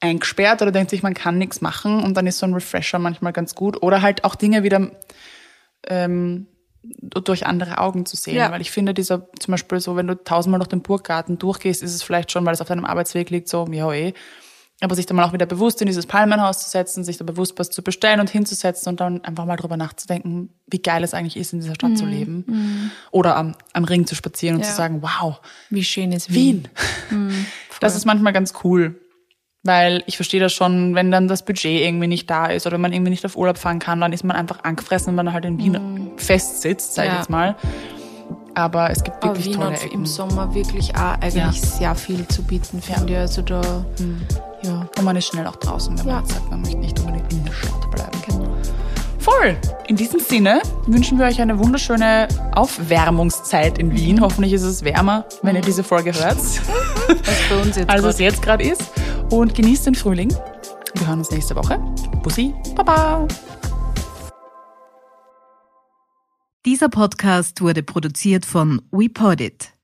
eingesperrt oder denkt sich, man kann nichts machen und dann ist so ein Refresher manchmal ganz gut. Oder halt auch Dinge wieder ähm, durch andere Augen zu sehen. Ja. Weil ich finde, dieser, zum Beispiel so, wenn du tausendmal durch den Burggarten durchgehst, ist es vielleicht schon, weil es auf deinem Arbeitsweg liegt, so, ja eh. Aber sich dann mal auch wieder bewusst in dieses Palmenhaus zu setzen, sich da bewusst was zu bestellen und hinzusetzen und dann einfach mal drüber nachzudenken, wie geil es eigentlich ist, in dieser Stadt zu leben. Oder am, am Ring zu spazieren und Ja. zu sagen, wow, Wie schön ist Wien. Wien. das ist manchmal ganz cool. Weil ich verstehe das schon, wenn dann das Budget irgendwie nicht da ist oder wenn man irgendwie nicht auf Urlaub fahren kann, dann ist man einfach angefressen, wenn man halt in Wien festsitzt, sag ich Mhm. Ja. jetzt mal. Aber es gibt Aber wirklich Wien tolle hat Ecken. im Sommer wirklich auch eigentlich Ja. sehr viel zu bieten, finde ich. Also da, ja, Und man ist schnell auch draußen, wenn man Ja. sagt, man möchte nicht unbedingt in der Stadt. Voll! In diesem Sinne wünschen wir euch eine wunderschöne Aufwärmungszeit in Wien. Hoffentlich ist es wärmer, wenn ihr diese Folge hört, Was bei uns jetzt als es jetzt gerade ist. Und genießt den Frühling. Wir hören uns nächste Woche. Bussi, Baba! Dieser Podcast wurde produziert von WePodit.